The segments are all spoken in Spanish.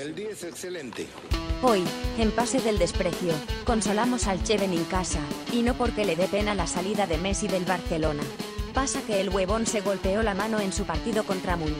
El día es excelente. Hoy, en Pase del Desprecio, consolamos al Cheven en casa, y no porque le dé pena la salida de Messi del Barcelona. Pasa que el huevón se golpeó la mano en su partido contra Muni.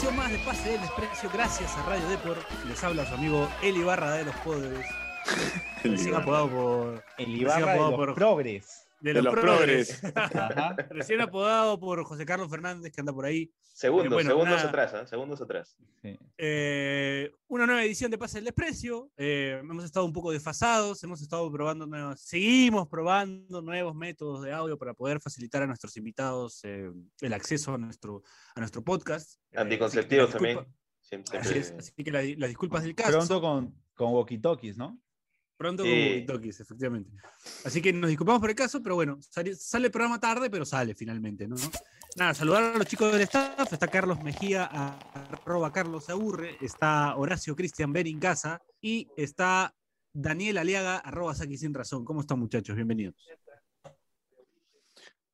Edición más de Pase del Desprecio. Gracias a Radio Depor. Les habla su amigo Eli Barra de los Podres. Recién apodado por. El recién Ibarra de los por- progres. De De los los progres. Ajá. Recién apodado por José Carlos Fernández, que anda por ahí. Segundos, Eh, bueno, segundos nada. atrás, ¿ah? Segundos atrás. Sí. Eh, una nueva edición de Pase del Desprecio. Eh, hemos estado un poco desfasados, hemos estado probando nuevos, seguimos probando nuevos métodos de audio para poder facilitar a nuestros invitados eh, el acceso a nuestro, a nuestro podcast. Eh, Anticonceptivos también. Siempre, Así es, siempre- así que la- las disculpas del caso. Pronto con, con walkie-talkies, ¿no? Pronto Sí. con walkie-talkies, efectivamente. Así que nos disculpamos por el caso, pero bueno, sale, sale el programa tarde, pero sale finalmente, ¿no? Nada, saludar a los chicos del staff. Está Carlos Mejía, arroba Carlos Aburre. Está Horacio Cristian Berincasa. Y está Daniel Aliaga, arroba Saki Sin Razón. ¿Cómo están, muchachos? Bienvenidos.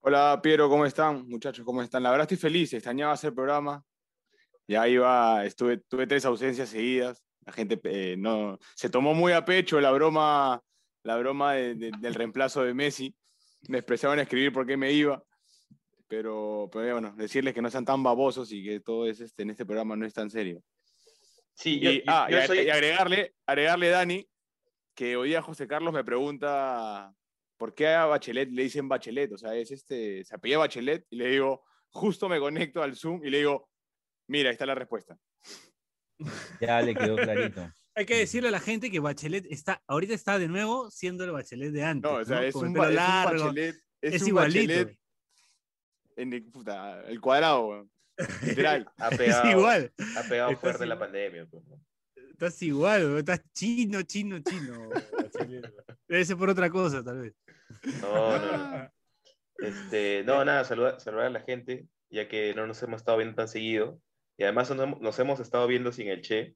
Hola Piero, ¿cómo están? Muchachos, ¿cómo están? La verdad estoy feliz, extrañaba hacer programa. Ya iba, estuve, tuve tres ausencias seguidas. La gente eh, no, se tomó muy a pecho la broma, la broma de- de- del reemplazo de Messi. Me expresaban a escribir por qué me iba. Pero, pero bueno, decirles que no sean tan babosos y que todo es este, en este programa no es tan serio. Sí, yo, Y, ah, yo y, soy. y agregarle, agregarle, Dani, que hoy día José Carlos me pregunta por qué a Bachelet le dicen Bachelet, o sea, es este, se apellida Bachelet, y le digo, justo me conecto al Zoom y le digo, mira, ahí está la respuesta. Ya le quedó clarito. Hay que decirle a la gente que Bachelet está, ahorita está de nuevo siendo el Bachelet de antes. No, o sea, ¿no? es, un, ba- es un largo. Bachelet, es, es un igualito. Bachelet en el, puta, el cuadrado, weón. literal. Ha Es pegado, igual. ha pegado Estás fuerte la igual. pandemia. pues. Estás igual, bro, estás chino, chino, chino. Bachelet. Debe ser por otra cosa, tal vez. No, no, no. Este, no, nada, saludar, saludar a la gente, ya que no nos hemos estado viendo tan seguido. Y además nos hemos, hemos estado viendo sin el Che.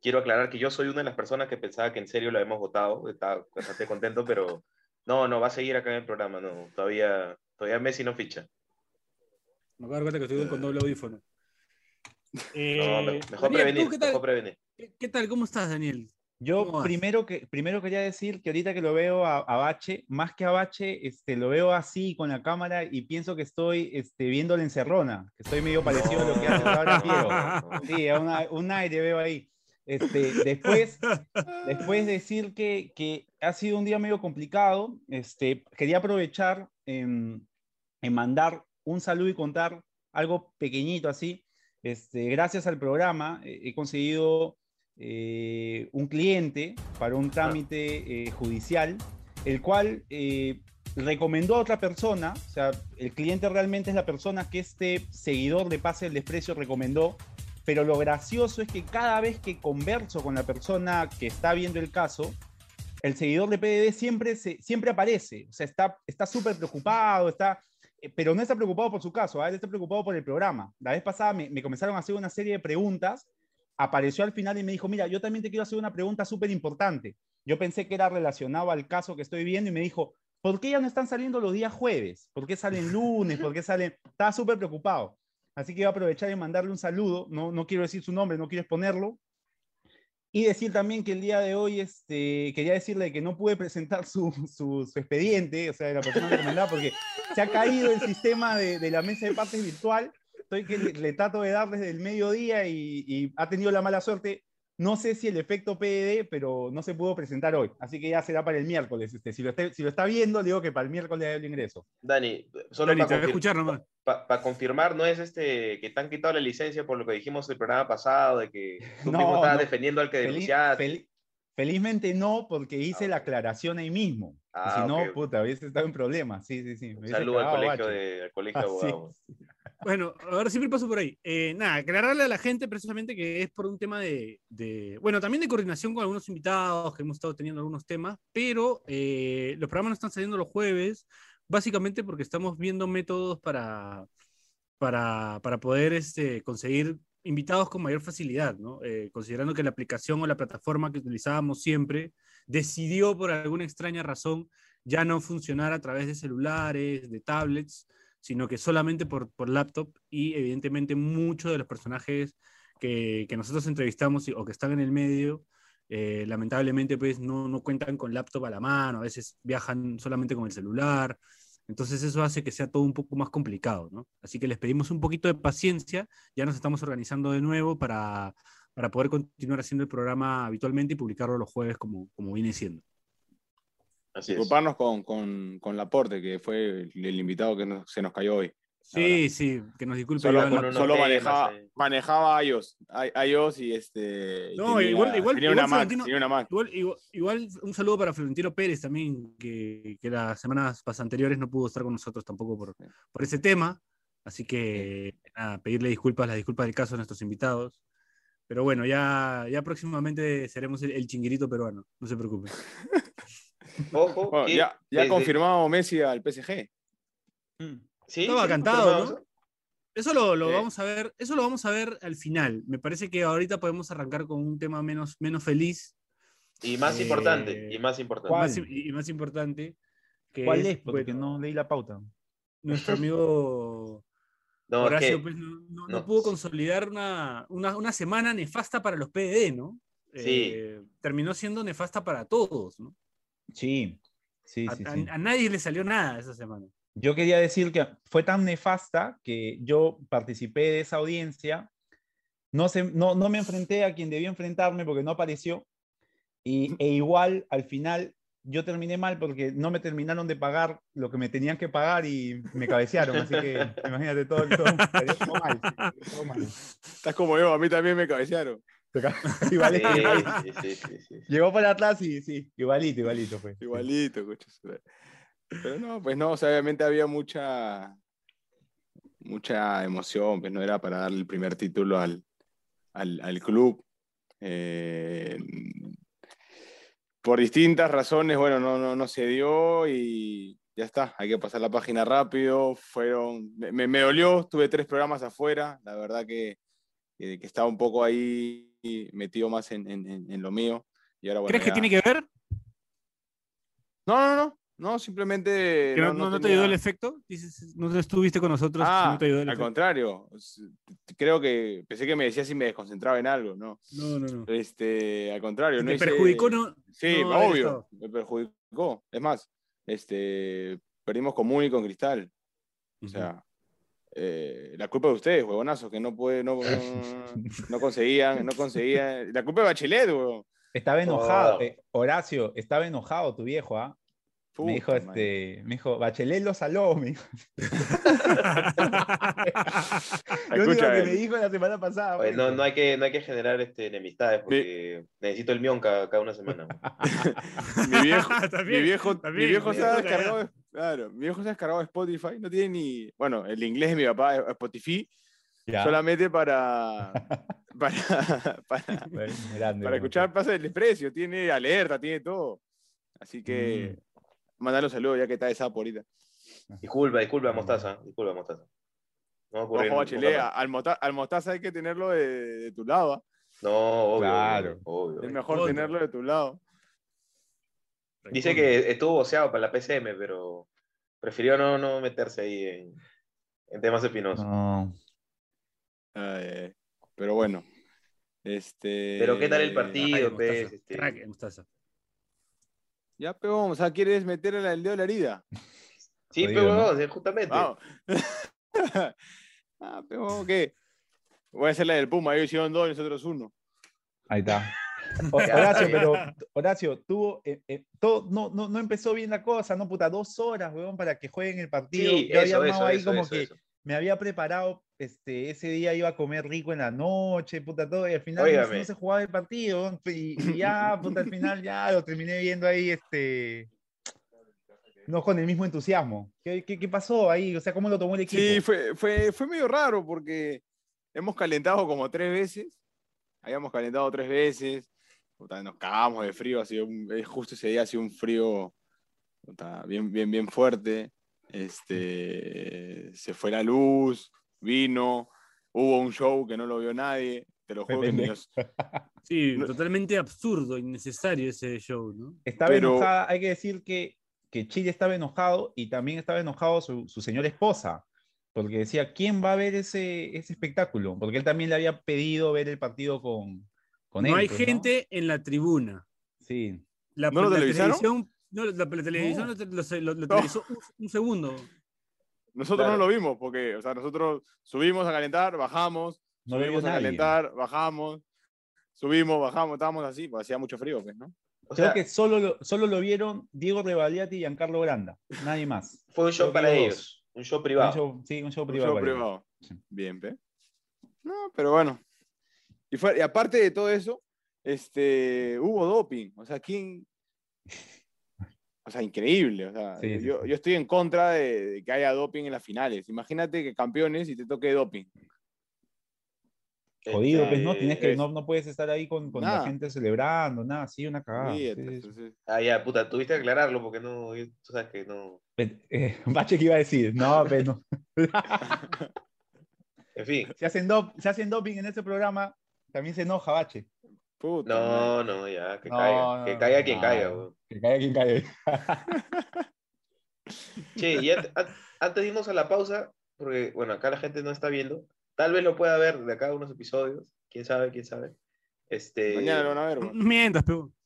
Quiero aclarar que yo soy una de las personas que pensaba que en serio lo habíamos votado. Estaba bastante contento, pero no, no, va a seguir acá en el programa. No, todavía, todavía Messi no ficha. Me acabo de dar cuenta que estoy con doble audífono. No, Eh, me- mejor Daniel, prevenir, ¿tú ¿qué, tal? mejor prevenir. ¿Qué- qué tal? ¿Cómo estás, Daniel? Yo primero, que, primero quería decir que ahorita que lo veo a, a Bache, más que a Bache, este, lo veo así con la cámara y pienso que estoy este, viendo la encerrona, que estoy medio parecido a lo que hace ahora Piero. Sí, una- un aire veo ahí. Este, después, después decir que, que ha sido un día medio complicado, este, quería aprovechar en, en mandar un saludo y contar algo pequeñito así. Este, gracias al programa he conseguido eh, un cliente para un trámite eh, judicial, el cual eh, recomendó a otra persona, o sea, el cliente realmente es la persona que este seguidor de Pase el Desprecio recomendó, pero lo gracioso es que cada vez que converso con la persona que está viendo el caso, el seguidor de PDD siempre, se, siempre aparece, o sea, está está súper preocupado, está, eh, pero no está preocupado por su caso, ¿ah? él está preocupado por el programa. La vez pasada me, me comenzaron a hacer una serie de preguntas, apareció al final y me dijo, mira, yo también te quiero hacer una pregunta súper importante. Yo pensé que era relacionado al caso que estoy viendo y me dijo, ¿por qué ya no están saliendo los días jueves? ¿Por qué salen lunes? ¿Por qué salen? Estaba súper preocupado. Así que voy a aprovechar y mandarle un saludo. No, no quiero decir su nombre, no quiero exponerlo. Y decir también que el día de hoy este, quería decirle que no pude presentar su, su, su expediente, o sea, de la persona recomendada, porque se ha caído el sistema de, de la mesa de partes virtual. Estoy que le, le trato de dar desde el mediodía y, y ha tenido la mala suerte. No sé si el efecto PED, pero no se pudo presentar hoy. Así que ya será para el miércoles. Este, si, lo está, si lo está viendo, le digo que para el miércoles hay el ingreso. Dani, solo Dani, para, confir- escuchar nomás. pa- pa confirmar, no es este que te han quitado la licencia por lo que dijimos el programa pasado, de que tú No, mismo estabas no. defendiendo al que Feliz- denunciaste. fel- felizmente no, porque hice Ah, la aclaración ahí mismo. Ah, si no, ok. puta, hubiese estado en problemas. Sí, sí, sí. me saludo al colegio, bache. de, al colegio de Ah, sí. abogados. Bueno, ahora siempre paso por ahí. Eh, nada, aclararle a la gente precisamente que es por un tema de, de- bueno, también de coordinación con algunos invitados, que hemos estado teniendo algunos temas, pero eh, los programas no están saliendo los jueves, básicamente porque estamos viendo métodos para, para, para poder este, conseguir invitados con mayor facilidad, ¿no? Eh, considerando que la aplicación o la plataforma que utilizábamos siempre decidió por alguna extraña razón ya no funcionar a través de celulares, de tablets, sino que solamente por, por laptop y evidentemente muchos de los personajes que, que nosotros entrevistamos o que están en el medio, eh, lamentablemente pues no, no cuentan con laptop a la mano, a veces viajan solamente con el celular, entonces eso hace que sea todo un poco más complicado, ¿no? Así que les pedimos un poquito de paciencia, ya nos estamos organizando de nuevo para, para poder continuar haciendo el programa habitualmente y publicarlo los jueves como, como viene siendo. Así es. Disculparnos con, con, con Laporte, que fue el, el invitado que nos- se nos cayó hoy. Sí, sí, que nos disculpe. Solo, unos solo manejaba, eh. manejaba iOS, y este. No, igual- igual- tenía igual una Mac, Florentino- tenía una Mac. Igual, igual, un saludo para Florentino Pérez también, que, que las semanas anteriores no pudo estar con nosotros tampoco por, por ese tema. Así que nada, pedirle disculpas, las disculpas del caso a nuestros invitados. Pero bueno, ya, ya próximamente seremos el, el chinguirito peruano, no se preocupen. Ojo, Bueno, que ya ya ha desde- confirmado Messi al PSG. Sí, Estaba sí, cantado, ¿no? eso. Lo, lo Sí. vamos a ver, eso lo vamos a ver al final. Me parece que ahorita podemos arrancar con un tema menos, menos feliz Y más Eh, importante, y más importante. ¿Cuál? más, y, y más importante. Que ¿Cuál es? Porque bueno, no leí la pauta. nuestro amigo No, Horacio pues, no, no- no no, pudo consolidar una, una, una semana nefasta para los PDD, ¿no? Sí. Eh, terminó siendo nefasta para todos, ¿no? Sí, sí, A, sí, a- sí. a nadie le salió nada esa semana. Yo quería decir que fue tan nefasta que yo participé de esa audiencia. No, se, no, no me enfrenté a quien debía enfrentarme porque no apareció. Y, e igual, al final, yo terminé mal porque no me terminaron de pagar lo que me tenían que pagar y me cabecearon. Así que imagínate todo, todo, todo mal, todo mal. Estás como yo, a mí también me cabecearon. Igualito, Sí, sí, sí, sí, sí. Llegó para atrás y sí, igualito, igualito fue. Igualito. Pero no, pues no, o sea, obviamente había mucha mucha emoción, pues no era para darle el primer título al, al, al club. Eh, por distintas razones, bueno, no, no, no se dio y ya está, hay que pasar la página rápido. Fueron, me, me- me dolió, tuve tres programas afuera, la verdad que, que, que estaba un poco ahí metido más en, en- en- en lo mío. Y ahora, bueno, ¿Crees que tiene que ver? no, no, no, no, simplemente. ¿Que no, no- no te ayudó el efecto? Dices, no estuviste con nosotros, Ah, no te ayudó el al efecto. contrario. Creo que pensé que me decías si me desconcentraba en algo, ¿no? No, no, no. Este, al contrario, no te hice- perjudicó, no. Sí, no obvio, me perjudicó. Es más, este, perdimos con Muni y con Cristal. O sea, eh, la culpa de ustedes, huevonazos, que no puede, no, no, no conseguían, no conseguían. La culpa de Bachelet, huevón. Estaba enojado, Oh. eh, Horacio, estaba enojado tu viejo, ¿ah? Me dijo, este, me dijo, Bachelet lo saló, me dijo. Lo único que me dijo la semana pasada. Oye, no, pues. no, hay que, no hay que generar este, enemistades porque necesito el mión cada, cada una semana. mi viejo, También, mi viejo, también, mi viejo se ha descargado, claro, mi viejo se ha descargado de Spotify, no tiene ni, bueno, el inglés de mi papá es Spotify, Ya. solamente para, para, para, Bueno, grande, para bueno. escuchar Pase del Desprecio, tiene alerta, tiene todo. Así que, mandale un saludo ya que está de sapo ahorita. Disculpa, disculpa, Mostaza. Disculpa, Mostaza. No va a ocurrir Ojo, nunca Bachelet, más. al, mota- al Mostaza hay que tenerlo de, de tu lado. No, obvio. Claro. obvio, obvio. es mejor tenerlo de tu lado. Dice que estuvo voceado para la PCM, pero prefirió no, no meterse ahí en, en temas espinosos. No. Eh, pero bueno. Este, Pero ¿qué tal el Ay, partido, Mostaza, pues? Este, Mostaza. Ya, pero vamos, o sea, ¿quieres meterle el dedo a la herida? Sí, pero ¿no? huevón, sí, justamente. Vamos. ah, pero ¿qué? Voy a hacer la del Puma, ellos hicieron dos y nosotros uno. Ahí está. Horacio, pero Horacio, tuvo, eh, eh, todo, no, no, no empezó bien la cosa, no, puta, dos horas, weón, para que jueguen el partido. Sí, Yo había eso, armado eso, ahí eso, como eso, que eso. me había preparado, este, ese día iba a comer rico en la noche, puta, todo, y al final no, se- Óigame. no se jugaba el partido, y, y ya, puta, al final ya lo terminé viendo ahí, este, no con el mismo entusiasmo. ¿Qué, qué, qué pasó ahí? O sea, ¿cómo lo tomó el equipo? Sí, fue, fue, fue medio raro porque hemos calentado como tres veces. Habíamos calentado tres veces. Nos cagamos de frío. Ha sido un- justo ese día ha sido un frío bien, bien, bien fuerte. Este, se fue la luz, vino. Hubo un show que no lo vio nadie. Te lo juro que ni pendejo. los- Sí, No- totalmente absurdo, innecesario ese show, ¿no? Estaba Pero- enojada, hay que decir que, que Chile estaba enojado y también estaba enojado su, su señora esposa, porque decía, ¿quién va a ver ese, ese espectáculo? Porque él también le había pedido ver el partido con, con él. no hay pues, gente en la tribuna. Sí. La, ¿No lo la televisión, no, la, la televisión lo, lo- lo- lo televisó un, un segundo. Nosotros Claro. no lo vimos, porque, o sea, nosotros subimos a calentar, bajamos, No subimos a nadie. calentar, bajamos, subimos, bajamos, estábamos así, pues hacía mucho frío, pues, ¿no? O Creo sea, que solo lo, solo lo vieron Diego Rebaliati y Giancarlo Granda, nadie más. fue un show para los ellos, un show privado. Un show- sí, un show Un privado. show para ellos. privado. Sí. Bien, ¿ve? No, pero bueno. Y, fue- y aparte de todo eso, este, hubo doping. O sea, ¿quién? O sea, increíble. O sea, Sí, sí, yo, yo estoy en contra de, de que haya doping en las finales. Imagínate que campeones y te toque doping. Jodido, Este, pues no, tienes que, es- no, no puedes estar ahí con, con la gente celebrando, nada, sí, una cagada. sí, Olvídate, sí. entonces, Ah, ya, puta, tuviste que aclararlo porque no, tú sabes que no. Pe- eh, Bache que iba a decir, no, pero no. En fin, Si hacen, dop- si hacen doping en ese programa, también se enoja Bache. puta no, no, ya, que No, caiga, que no, caiga quien no. caiga, weón. Que caiga quien caiga. Che, y an- an- antes de irnos a la pausa, porque, bueno, acá la gente no está viendo, tal vez lo pueda ver de acá a unos episodios, quién sabe, quién sabe. Este, Mañana lo van a ver, pero.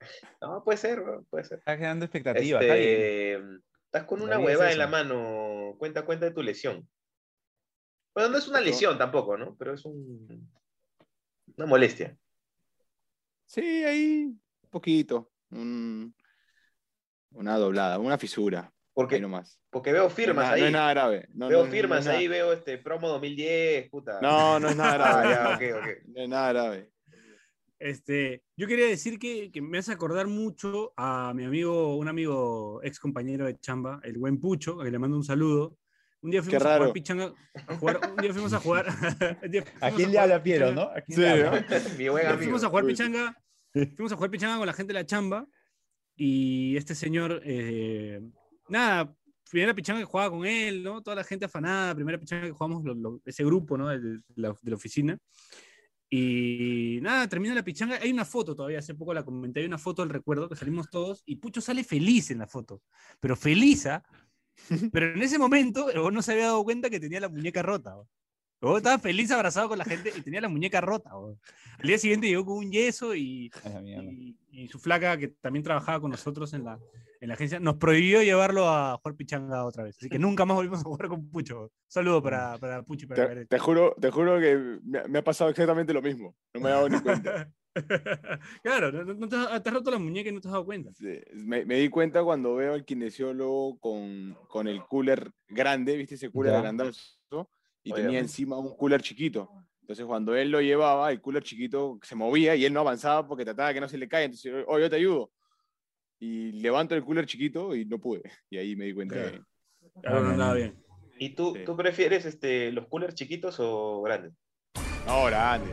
No, puede ser, weón, puede ser. Está generando expectativa. está bien. Este, estás con una es hueva en la mano, cuenta, cuenta de tu lesión. Bueno, no es una lesión tampoco, ¿no? Pero es un, una molestia. Sí, ahí, un poquito. un- una doblada, una fisura. Porque, nomás. porque veo firmas no, ahí. no es nada grave. No, veo no- no firmas es nada- ahí, veo este promo 2010, puta. No, no es nada Ah, grave. ya. No es nada grave. Este, yo quería decir que, que me hace acordar mucho a mi amigo, un amigo ex compañero de chamba, el buen Pucho, a que le mando un saludo. Un día fuimos a raro. jugar pichanga, a jugar, un día fuimos a jugar. ¿A quién le habla Piero, no? ¿A quién Sí, le. Mi buen amigo. fuimos a jugar pichanga, fuimos a jugar pichanga con la gente de la chamba y este señor, eh, nada, primera pichanga que jugaba con él, ¿no? Toda la gente afanada, primera pichanga que jugamos lo- lo- ese grupo, ¿no? De, de la, de la oficina. Y nada, termina la pichanga. Hay una foto todavía, hace poco la comenté, hay una foto del recuerdo que salimos todos y Pucho sale feliz en la foto, pero feliz, ¿ah? Pero en ese momento, el no se había dado cuenta que tenía la muñeca rota. huevón estaba feliz abrazado con la gente y tenía la muñeca rota. Al día siguiente llegó con un yeso y, su flaca, que también trabajaba con nosotros en la, en la agencia, nos prohibió llevarlo a jugar pichanga otra vez. Así que nunca más volvimos a jugar con Pucho. Saludo para, para Pucho y para Te, te juro, te juro que me, me ha pasado exactamente lo mismo. No me he dado ni cuenta. claro, no, no te, has- te has roto la muñeca y no te has dado cuenta. Sí, Me, me di cuenta cuando veo al kinesiólogo con, con el cooler grande, ¿viste ese cooler grandazo? Y Oye, tenía encima un cooler chiquito. Entonces cuando él lo llevaba, el cooler chiquito se movía y él no avanzaba porque trataba que no se le caiga. Entonces, oh, yo te ayudo. Y levanto el cooler chiquito y no pude. Y ahí me di cuenta Claro. que... Claro, no andaba bien. ¿Y tú, Sí. tú prefieres este, los coolers chiquitos o grandes? No, grande,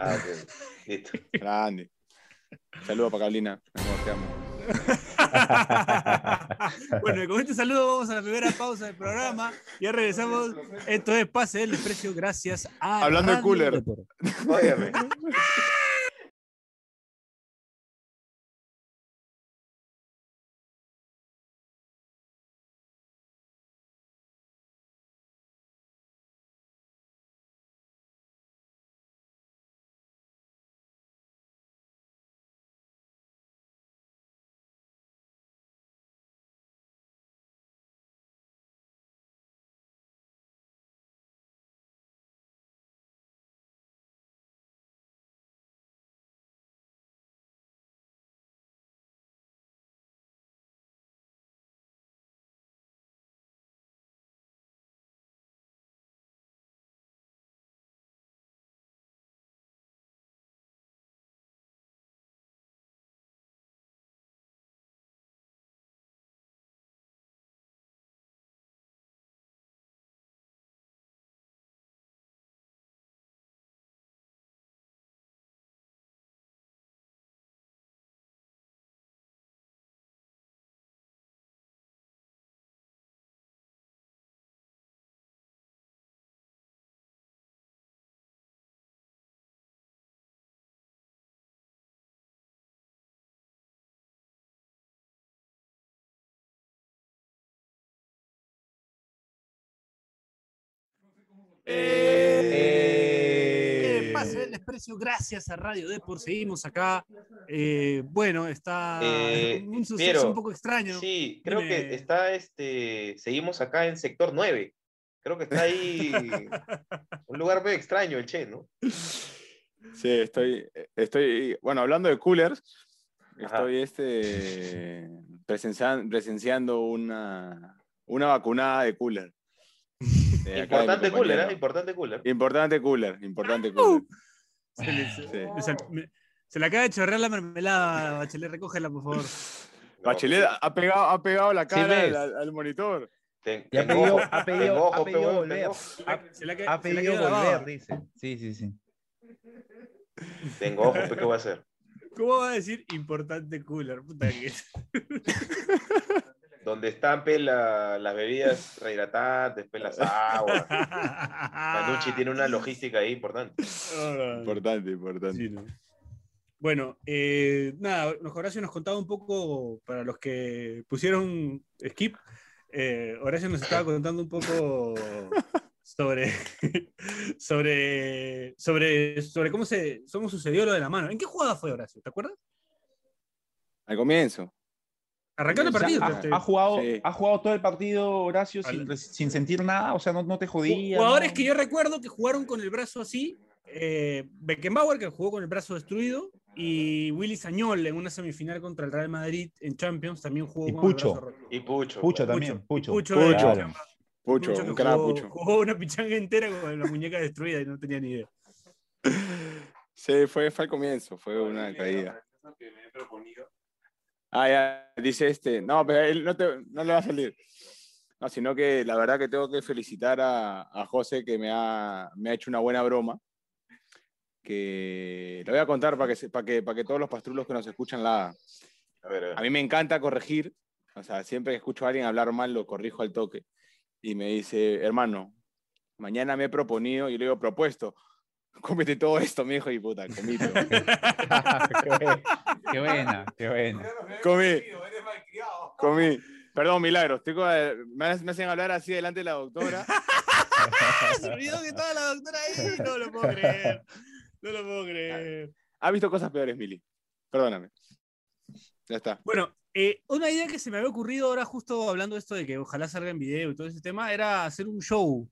Ah, ok. Listo. grande. Saludos para Carolina. Mi amor, te amo. bueno, y con este saludo vamos a la primera pausa del programa. Ya regresamos. Esto es Pase del Desprecio gracias a. Hablando de cooler. Depor. Eh, Eh. Pase el desprecio, gracias a Radio Depor. Seguimos acá. Eh, bueno, está Eh, un suceso Piero, un poco extraño. Sí, creo Dime. que está, este, seguimos acá en sector 9. Creo que está ahí un lugar muy extraño el Che, ¿no? Sí, estoy, estoy, bueno, hablando de coolers, Ajá. estoy este, presencian- presenciando una, una vacunada de cooler. De acá de mi Importante cooler, ¿eh? Importante cooler. Importante cooler, importante cooler. Se le, se- Sí. me- se le acaba de chorrear la mermelada, Bachelet, recógela, por favor. No, Bachelet ha pegado, ha pegado la cara al, al monitor. ten- Y ha tengo pedido, ojo, ha pedido, ojo, ha pedido volver. Ha, Se se pedido volver, dice. Sí, sí, sí. Tengo ojo, ¿qué voy a hacer? ¿Cómo va a decir importante cooler? Puta que. Donde están pe, la- las bebidas rehidratantes, pe, las aguas. Manucci tiene una logística ahí importante. Importante, importante. Sí, ¿no? Bueno, eh, nada, nos- Horacio nos contaba un poco, para los que pusieron skip, eh, Horacio nos estaba contando un poco sobre, sobre, sobre, sobre cómo, se, cómo sucedió lo de la mano. ¿En qué jugada fue Horacio? ¿Te acuerdas? Al comienzo. Arrancando el O sea, partido. ha, ha jugado, Sí. ha jugado todo el partido, Horacio, sin, sin sentir nada, o sea, no, no te jodía. Jugadores no? que yo recuerdo que jugaron con el brazo así. eh, Beckenbauer, que jugó con el brazo destruido, y Willy Sañol en una semifinal contra el Real Madrid en Champions también jugó Y con Pucho. el brazo roto. Y Pucho. Pucho también, Pucho. Pucho, Pucho. Claro. Pucho, Pucho que un crack jugó, Pucho. jugó una pichanga entera con la muñeca destruida y no tenía ni idea. Sí, fue, fue al comienzo, fue una caída. Ah, ya, dice este. No, pero él no, te- no le va a salir. No, sino que la verdad que tengo que felicitar a, a José que me ha, me ha hecho una buena broma. Que lo voy a contar para que, para que, para que todos los pastrulos que nos escuchan la. A ver, a ver. A mí me encanta corregir. O sea, siempre que escucho a alguien hablar mal, lo corrijo al toque. Y me dice, hermano, mañana me he proponido, y le digo, propuesto, cómete todo esto, mi hijo y puta, comí todo. qué, buena, qué buena. Comí. Comí. Perdón, Milagros. estoy con- me, hacen- me hacen hablar así delante de la doctora. Se olvidó que estaba la doctora ahí. No lo puedo creer. No lo puedo creer. Ha visto cosas peores, Mili. Perdóname. Ya está. Bueno, eh, una idea que se me había ocurrido ahora, justo hablando de esto de que ojalá salga en video y todo ese tema, era hacer un show.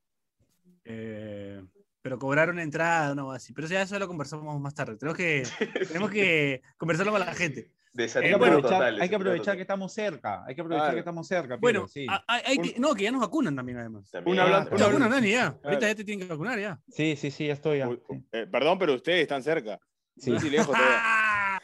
Eh, pero cobrar una entrada, no así. Pero ya eso lo conversamos más tarde. Tenemos que, tenemos que conversarlo con la gente. Hay que bueno, aprovechar, total, hay que aprovechar total. que estamos cerca. Hay que aprovechar Claro. que estamos cerca. Bueno, Piero, sí. hay que- no, que ya nos vacunan también, además. También. Una habla- Te una- vacunan, Dani, ya. Claro. Ahorita ya te tienen que vacunar, ya. sí, sí, sí, ya estoy. ya, Uy, sí. eh, perdón, pero ustedes están cerca. Sí. No estoy lejos todavía. ¡Ah!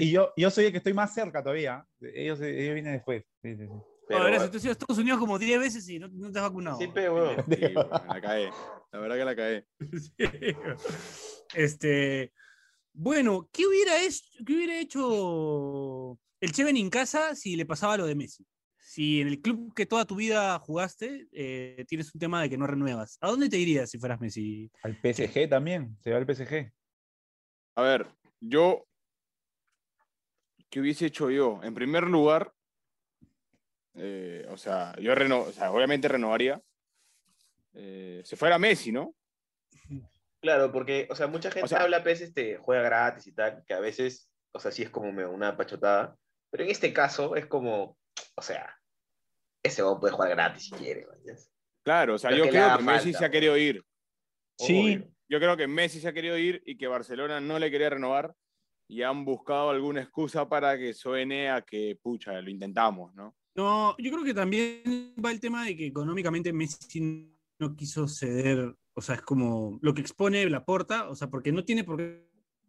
Y yo, yo soy el que estoy más cerca todavía. Ellos, ellos vienen después. Sí, sí, sí. Pero, No, gracias, tú has ido a Estados Unidos como 10 veces y no, no te has vacunado. sí, pe, weón. Sí, bueno, la caí. La verdad que la caí. Sí. Este, bueno, ¿qué hubiera, hecho, qué hubiera hecho el Cheven en casa si le pasaba lo de Messi? Si en el club que toda tu vida jugaste eh, tienes un tema de que no renuevas, ¿a dónde te irías si fueras Messi? Al PSG también. Se va al PSG. A ver, yo. ¿Qué hubiese hecho yo? En primer lugar, eh, o sea, yo reno, o sea, obviamente renovaría. Eh, se fuera Messi, ¿no? Claro, porque, o sea, mucha gente sea- habla, pues, este, juega gratis y tal, que a veces, o sea, sí es como una pachotada, pero en este caso es como, o sea, ese hombre puede jugar gratis si quiere. Claro, o sea, yo que creo que Messi falta, se ha querido ir. Sí. Obvio. Yo creo que Messi se ha querido ir y que Barcelona no le quería renovar y han buscado alguna excusa para que suene a que, pucha, lo intentamos, ¿no? No, yo creo que también va el tema de que económicamente Messi no quiso ceder, o sea, es como lo que expone la porta, o sea, porque no tiene por qué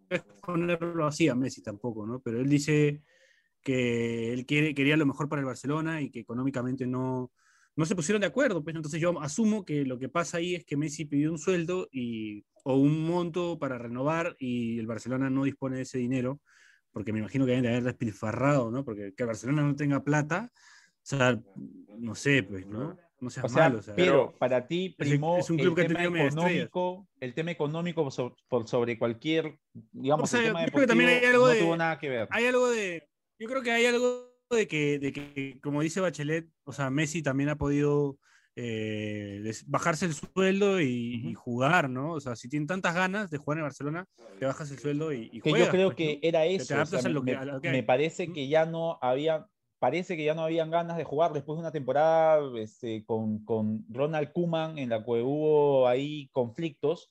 exponerlo así a Messi tampoco, ¿no? Pero él dice que él quiere, quería lo mejor para el Barcelona y que económicamente no, no se pusieron de acuerdo, pues entonces yo asumo que lo que pasa ahí es que Messi pidió un sueldo y, o un monto para renovar y el Barcelona no dispone de ese dinero, porque me imagino que deben de haber despilfarrado, ¿no? Porque que el Barcelona no tenga plata, sea, no sé, pues, ¿no? No seas O sea, malo, o sea. pero para ti primó es un club que el ha tema económico, el tema económico so- por sobre cualquier, digamos, O sea, el tema yo creo que también hay algo no de- tuvo nada que ver. hay algo de. Yo creo que hay algo de que, de que, como dice Bachelet, o sea, Messi también ha podido eh, bajarse el sueldo y, y jugar, ¿no? O sea, si tienen tantas ganas de jugar en Barcelona, te bajas el sueldo y, y que juegas. yo creo pues, que ¿no? era eso. o sea, lo que- me, lo que parece que ya no había, parece que ya no habían ganas de jugar después de una temporada este, con, con Ronald Koeman en la que hubo ahí conflictos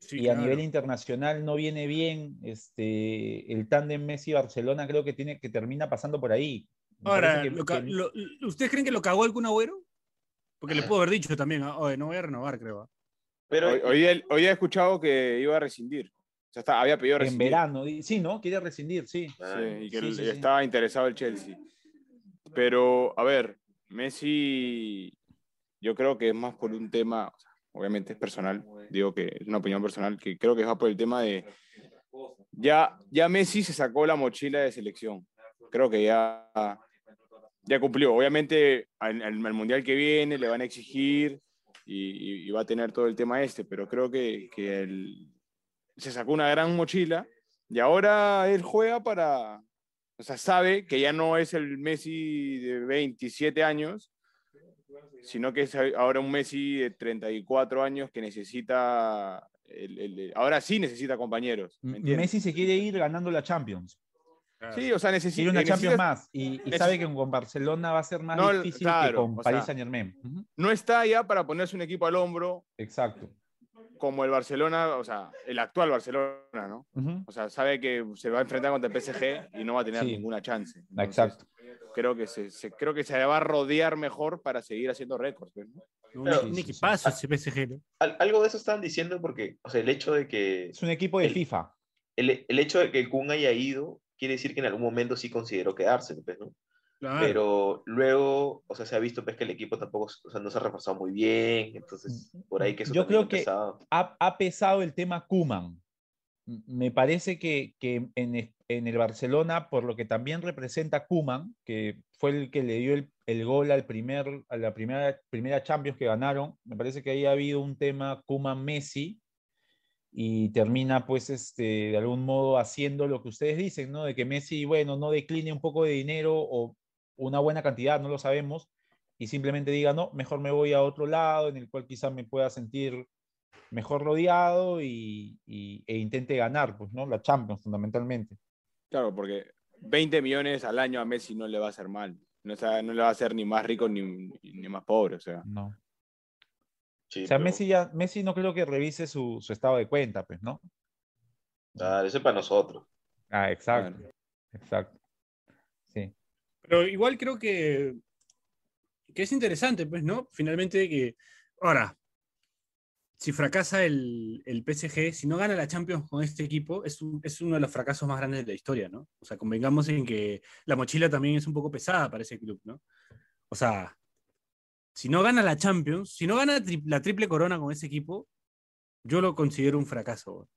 Sí, y a claro. nivel internacional no viene bien este, el tándem Messi-Barcelona, creo que, tiene, que termina pasando por ahí. Me Ahora, que- lo ca- que- lo- lo- ¿ustedes creen que lo cagó Kun Agüero? Porque le puedo haber dicho también, ah, oye, no voy a renovar, creo. ah". Pero Hoy, hoy, he escuchado que iba a rescindir. O sea, está- había pedido en rescindir. verano, di- sí, ¿no? Quiere rescindir, sí. Ah, Sí, y que Sí, el- sí, sí. estaba interesado el Chelsea. Pero, a ver, Messi, yo creo que es más por un tema, obviamente es personal, digo que es una opinión personal, que creo que va por el tema de, ya, ya Messi se sacó la mochila de selección. Creo que ya, ya cumplió. Obviamente al, al- al Mundial que viene le van a exigir y- y va a tener todo el tema este, pero creo que, que él se sacó una gran mochila y ahora él juega para, o sea, sabe que ya no es el Messi de 27 años, sino que es ahora un Messi de 34 años que necesita, el- el- ahora sí necesita compañeros. Messi se quiere ir ganando la Champions. Sí, o sea, necesita... Quiere una Champions más y, y sabe que con Barcelona va a ser más No, difícil que con o Paris sea- Saint Germain. No está ya para ponerse un equipo al hombro Exacto. Como el Barcelona, o sea, el actual Barcelona, ¿no? O sea, sabe que se va a enfrentar contra el PSG y no va a tener Sí. ninguna chance. Entonces, Exacto. Creo que se, se- creo que se va a rodear mejor para seguir haciendo récords. pues, ¿no? Un, Pero- equipazo ese PSG, ¿no? al- algo de eso estaban diciendo porque, o sea, el hecho de que Es un equipo de El- FIFA. el, el hecho de que el Kun haya ido quiere decir que en algún momento sí consideró quedarse, pues, ¿no? Claro. Pero luego, o sea, se ha visto pues, que el equipo tampoco, o sea, no se ha reforzado muy bien, entonces por ahí que eso Yo creo ha que-. Ha, ha pesado el tema Kuman. Me parece que, que en, en el Barcelona, por lo que también representa Kuman, que fue el que le dio el, el gol al primer, a la primera, primera Champions que ganaron, me parece que ahí ha habido un tema Kuman-Messi y termina pues este, de algún modo haciendo lo que ustedes dicen, ¿no? De que Messi, bueno, no decline un poco de dinero o una buena cantidad, no lo sabemos, y simplemente diga, no, mejor me voy a otro lado en el cual quizás me pueda sentir mejor rodeado y, y- e intente ganar, pues, ¿no? La Champions, fundamentalmente. Claro, porque 20 millones al año a Messi no le va a hacer mal. No, o sea, no le va a hacer ni más rico ni, ni más pobre. O sea, No. Sí, O sea, pero- Messi, ya, Messi no creo que revise su, su estado de cuenta, pues, ¿no? Claro, eso es para nosotros. Ah, exacto. Exacto. Pero igual creo que, que es interesante, pues, ¿no? Finalmente que. Ahora, si fracasa el, el PSG, si no gana la Champions con este equipo, es, es uno de los fracasos más grandes de la historia, ¿no? O sea, convengamos en que la mochila también es un poco pesada para ese club, ¿no? O sea, si no gana la Champions, si no gana la triple corona con ese equipo, yo lo considero un fracaso.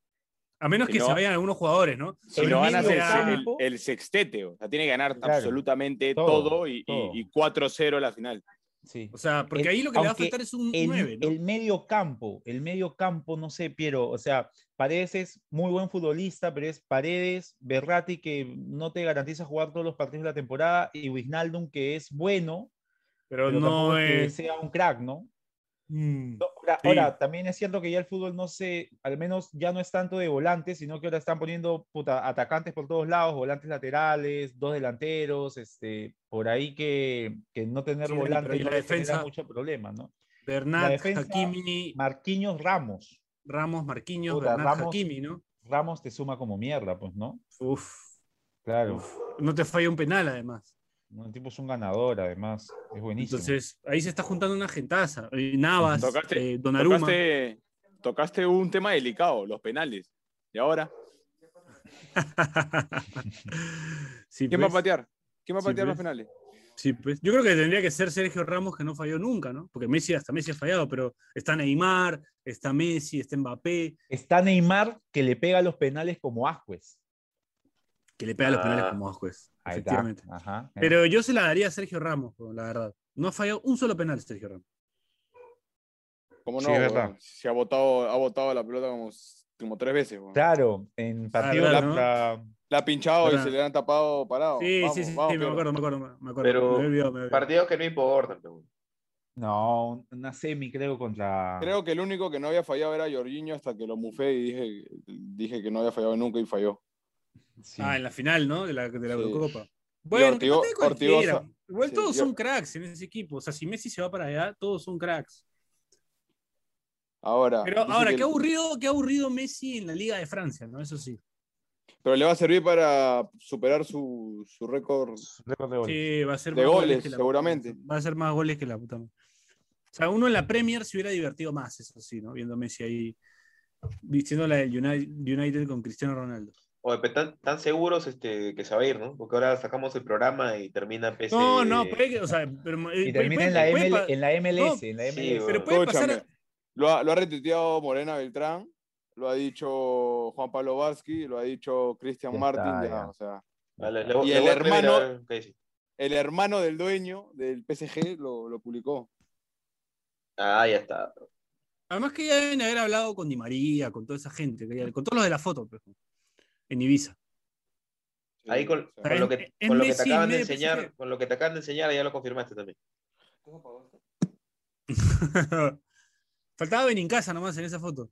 A menos Si que no- se vayan algunos jugadores, ¿no? si El no van a hacer el, campo- el sextete, o sea, tiene que ganar Claro, absolutamente todo, todo, y, y- y 4-0 la final. Sí. O sea, porque El- ahí lo que le va a faltar es un el, 9, ¿no? el medio campo, el medio campo, no sé, Piero, o sea, Paredes es muy buen futbolista, pero es Paredes, Berratti que no te garantiza jugar todos los partidos de la temporada y Wijnaldum que es bueno, pero, pero no es que es. sea un crack, ¿no? Mm. No, Ahora, Sí. ahora, también es cierto que ya el fútbol no se, al menos ya no es tanto de volantes, sino que ahora están poniendo puta, atacantes por todos lados, volantes laterales, dos delanteros, este, por ahí que, que no tener Sí, ¿y no la defensa? mucho problema, ¿no? Bernat, defensa- Hakimi, Marquinhos Ramos. Ramos, Marquinhos, Puta, Bernat, Ramos- Hakimi, ¿no? Ramos te suma como mierda, pues, ¿no? Uf, Claro. uf. No te falla un penal, además. El tipo es un ganador, además. Es buenísimo. Entonces, ahí se está juntando una gentaza. Eh, Navas, Tocaste- eh, Donnarumma. Tocaste, tocaste un tema delicado, los penales. Y ahora, Sí, ¿quién va a pues. patear? ¿Quién va a Sí, patear los pues. penales? Sí, pues. Yo creo que tendría que ser Sergio Ramos, que no falló nunca, ¿no? Porque Messi, hasta Messi ha fallado, pero está Neymar, está Messi, está Mbappé, Está Neymar que le pega los penales como Ascuez. que le pega los penales Ah. como juez. Ahí está. Efectivamente. Ajá. Pero yo se la daría a Sergio Ramos, la verdad. No ha fallado un solo penal Sergio Ramos. ¿Cómo Sí, no? verdad. Se ha botado, ha botado la pelota como, como tres veces. Claro, en partido claro, contra- La ha pinchado y se le han tapado parado. Sí, Vamos, sí, sí, vamos, sí, me acuerdo, me acuerdo, me acuerdo. Pero me he olvidado, me he olvidado. Partidos que no importan. pero- No, una semi creo contra. Creo que el único que no había fallado era Jorginho hasta que lo mufé y dije, dije que no había fallado nunca y falló. Sí. Ah, en la final, ¿no? De la, de la Sí. Eurocopa. Bueno, Ortigo- no te cualquiera. Igual Sí, todos yo- son cracks en ese equipo. O sea, si Messi se va para allá, todos son cracks. Ahora, Pero ahora, que- qué aburrido, qué aburrido Messi en la Liga de Francia, ¿no? Eso sí. pero le va a servir para superar su, su récord. Récord de goles. Sí, va a ser De más goles, que la- seguramente. Va a ser más goles que la puta. O sea, uno en la Premier se hubiera divertido más, eso sí, ¿no? Viendo a Messi ahí vistiendo la del United, United con Cristiano Ronaldo. Oye, pero tan, tan seguros este, que se va a ir, ¿no? Porque ahora sacamos el programa y termina PC. No, no, puede que, o sea, pero, eh, Y puede- termina puede- en la, ML en la MLS. No, en la sí, pero puede pasar. Escúchame, Lo ha, lo ha retuiteado Morena Beltrán, lo ha dicho Juan Pablo Varsky, lo ha dicho Cristian ya, ya. o sea, Vale, le voy- Y le el hermano- ver el hermano del dueño del PSG lo, lo publicó. Ah, ya está. Además que ya deben haber hablado con Di María, con toda esa gente, con todos los de la foto, pues, en Ibiza. Ahí con, lo que, es con lo que te acaban de enseñar, con lo que te acaban de enseñar, ya lo confirmaste también. Faltaba Benincasa nomás en esa foto.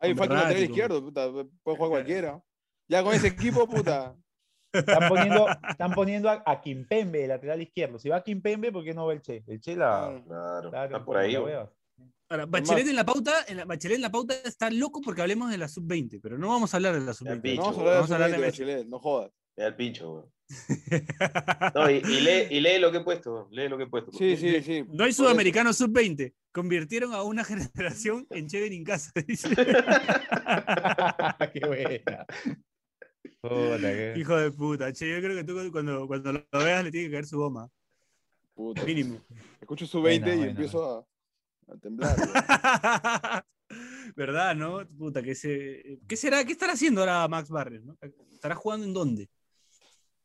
Ahí falta un lateral izquierdo, puta, puede jugar cualquiera. Ya con ese equipo, puta. Están poniendo, están poniendo a, a Kimpembe, el lateral izquierdo. Si va Kimpembe, ¿por qué no va el Che? El Che la. Claro, Claro, está por ahí. la. Ahora, Bachelet en la pauta, en la, Bachelet en la pauta está loco porque hablemos de la sub-20, pero no vamos a hablar de la sub-20. pincho, No vamos a hablar de vamos a hablar de Sub-20. Bachelet, no jodas. Me da el pincho, güey. No, y, y lee, y lee lo que he puesto, lee lo que he puesto. Sí, sí, sí. No hay por sudamericano sub-20. Convirtieron a una generación en Che Benincasa, dice. qué buena. Puta, qué- Hijo de puta. Che, yo creo que tú cuando, cuando lo veas le tiene que caer su goma. Puta. Mínimo. Escucho su 20 Buena, y buena. empiezo a, temblar. ¿Verdad, no? Puta, que se... ¿qué será? ¿Qué estará haciendo ahora Max Barrios? no? ¿Estará jugando en dónde?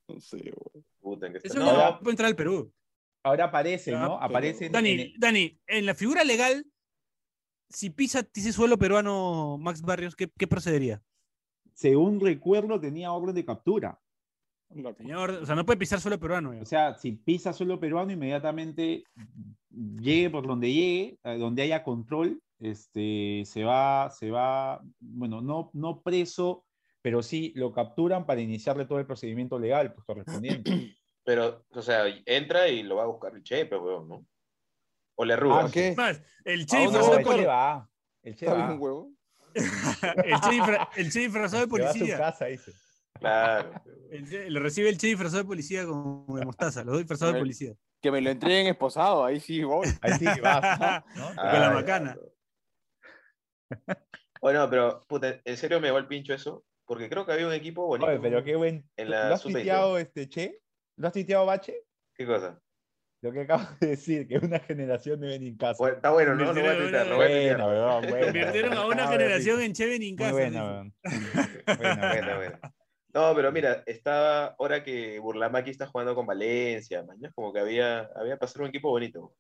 No sé, güey. Puta, que Eso no, no puede entrar al Perú. Ahora aparece, Ya, ¿no? Aparece Dani, en el- Dani, en la figura legal, si pisa ese suelo peruano Max Barrios, ¿qué, qué procedería? según recuerdo, tenía orden de captura. Orden- o sea, no puede pisar suelo peruano. ya. O sea, si pisa suelo peruano, inmediatamente llegue por donde llegue, eh, donde haya control, este, se va, se va, bueno, no, no preso, pero sí lo capturan para iniciarle todo el procedimiento legal pues, correspondiente. Pero, o sea, entra y lo va a buscar el Che, pero weón, ¿no? O le arruga. Ah, ¿qué? Más, el Che ¿A dónde No, disfrazado va de el poli- Che va. El Che disfrazado de Se va a su policía. Claro. Lo recibe el Che disfrazado de policía con de mostaza, los dos disfrazados de Bueno. policía. Que me lo entreguen esposado, ahí sí voy. Ahí sí vas, ¿no? Con la macana. Bueno, pero, puta, en serio me va el pincho eso, porque creo que había un equipo bonito. Oye, pero qué buen. En ¿Lo has sub-20. tuiteado, este, Che? ¿Lo has tuiteado, Bache? ¿Qué cosa? Lo que acabo de decir, que una generación de en casa. Bueno, está bueno, ¿no? Lo voy a tuitear, voy tuitear. weón, buena. Convirtieron a una generación en Che Benincasa. buena, dice. weón. No, pero mira, estaba ahora que Burlamaki está jugando con Valencia, mañana como que había, había pasado un equipo bonito.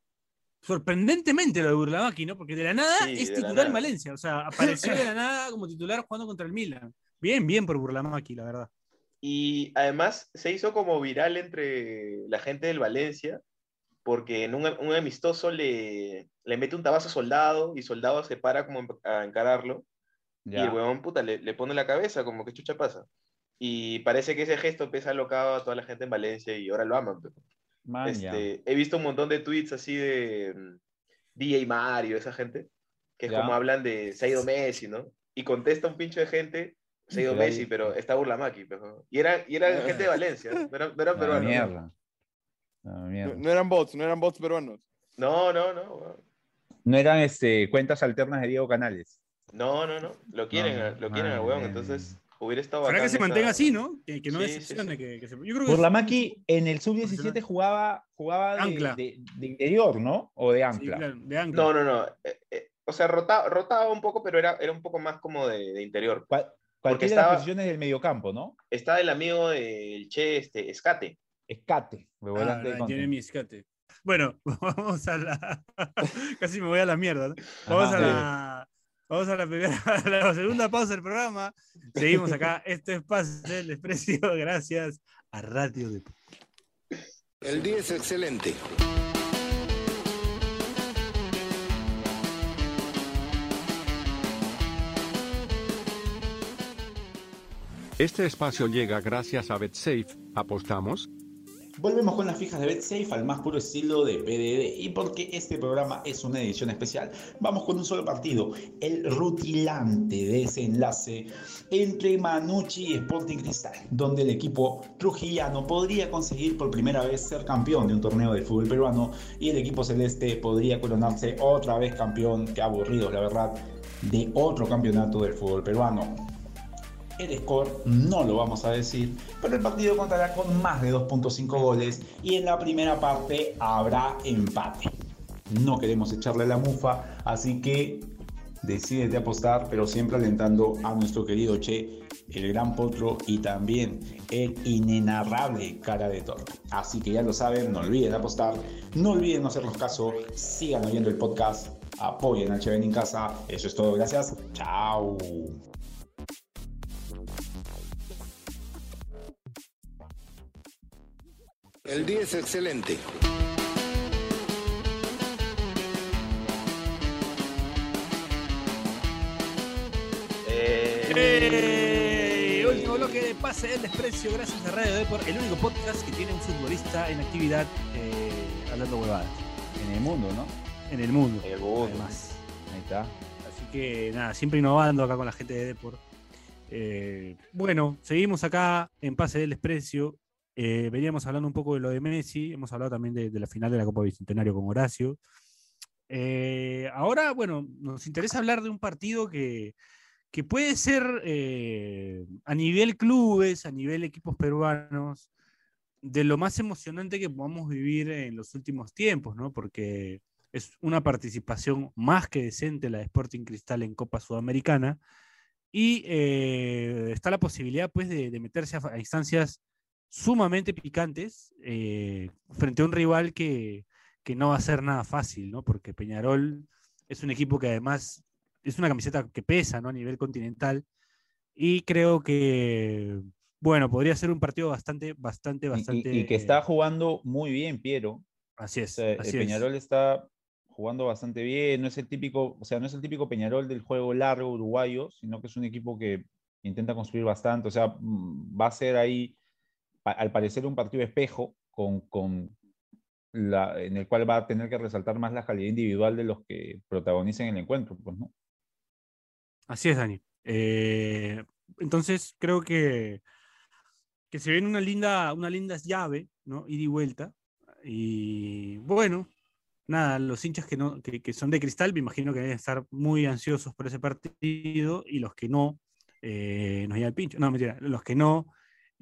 Sorprendentemente lo de Burlamaki, ¿no? Porque de la nada Sí, es titular en nada. Valencia. O sea, apareció de la nada como titular jugando contra el Milan. Bien, bien por Burlamaki, la verdad. Y además se hizo como viral entre la gente del Valencia, porque en un, un amistoso le, le mete un tabazo a Soldado y Soldado se para como a encararlo. Y el huevón puta le, le pone la cabeza, como que chucha pasa. Y parece que ese gesto empieza a locado a toda la gente en Valencia y ahora lo aman. pero. Man. Este, he visto un montón de tweets así de mm, DJ Mario, esa gente, que es Ya. como hablan de se ha ido Messi, ¿no? Y contesta un pincho de gente, se ha ido Pero ahí- Messi, pero está Burlamaki. pero- Y era, y era gente de Valencia, no eran, no eran peruanos. mierda. No, mierda. no eran bots, no eran bots peruanos. No, no, no. weón. No eran este, cuentas alternas de Diego Canales. No, no, no. Lo quieren, No, lo quieren al huevón, bien, entonces hubiera estado Ojalá que se esa- mantenga así, ¿no? Que, que no Sí, sí, decepcione. sí. Que, que se- Yo creo que Burlamaki en el sub-17 Profesional. jugaba, jugaba de, Ancla. de- de interior, ¿no? O de Sí, ancla. claro, de ancla. No, no, no. eh, eh, o sea, rotaba, rotaba un poco, pero era, era un poco más como de, de interior. Porque cualquiera de las estaba- posiciones del mediocampo, ¿no? Está el amigo del Che, este, Escate. Escate. Ah. Jeremy Escate. Bueno, vamos a la. Casi me voy a la mierda. ¿no? Vamos Ajá. a la. Vamos a la, primera, a la segunda pausa del programa. Seguimos acá. Esto es Pase del Desprecio. Gracias a Radio de. El día es excelente. Este espacio llega gracias a BetSafe. ¿Apostamos? Volvemos con las fijas de BetSafe al más puro estilo de PDD y porque este programa es una edición especial, vamos con un solo partido, el rutilante desenlace entre Manucci y Sporting Cristal, donde el equipo trujillano podría conseguir por primera vez ser campeón de un torneo de fútbol peruano y el equipo celeste podría coronarse otra vez campeón, que aburrido la verdad, de otro campeonato del fútbol peruano. El score no lo vamos a decir, pero el partido contará con más de 2.5 goles y en la primera parte habrá empate. No queremos echarle la mufa, así que decídete apostar, pero siempre alentando a nuestro querido Che, el gran potro y también el inenarrable cara de toro. Así que ya lo saben, no olviden apostar, no olviden no hacernos caso, sigan oyendo el podcast, apoyen a Cheven en casa. Eso es todo, gracias. Chao. El día es excelente. Eh, ¡Eh! Último bloque de Pase del Desprecio, gracias a Radio Deport, el único podcast que tiene un futbolista en actividad eh, hablando huevadas. En el mundo, ¿no? En el mundo, En el mundo. además. Ahí está. Así que nada, siempre innovando acá con la gente de Deport. Eh, bueno, seguimos acá en Pase del Desprecio. Eh, veníamos hablando un poco de lo de Messi, hemos hablado también de, de la final de la Copa Bicentenario con Horacio. Eh, ahora, bueno, nos interesa hablar de un partido que, que puede ser eh, a nivel clubes, a nivel equipos peruanos, de lo más emocionante que podamos vivir en los últimos tiempos, ¿no? Porque es una participación más que decente la de Sporting Cristal en Copa Sudamericana y eh, está la posibilidad, pues, de, de meterse a, a instancias sumamente picantes eh, frente a un rival que, que no va a ser nada fácil, ¿no? Porque Peñarol es un equipo que además es una camiseta que pesa, ¿no? A nivel continental. Y creo que, bueno, podría ser un partido bastante, bastante, Y- y- bastante. Y, que está jugando muy bien, Piero. Así O es. sea, así el es. Peñarol está jugando bastante bien. No es el típico, o sea, no es el típico Peñarol del juego largo uruguayo, sino que es un equipo que intenta construir bastante. O sea, mm, va a ser ahí, al parecer, un partido espejo con, con la, en el cual va a tener que resaltar más la calidad individual de los que protagonicen el encuentro, pues. Así es, Dani. Eh, entonces, creo que, que se viene una linda, una linda llave, ¿no? Ida y vuelta. Y bueno, nada, los hinchas que, no, que, que son de cristal, me imagino que deben estar muy ansiosos por ese partido. Y los que no, eh, nos llega el pincho. No, mentira, los que no,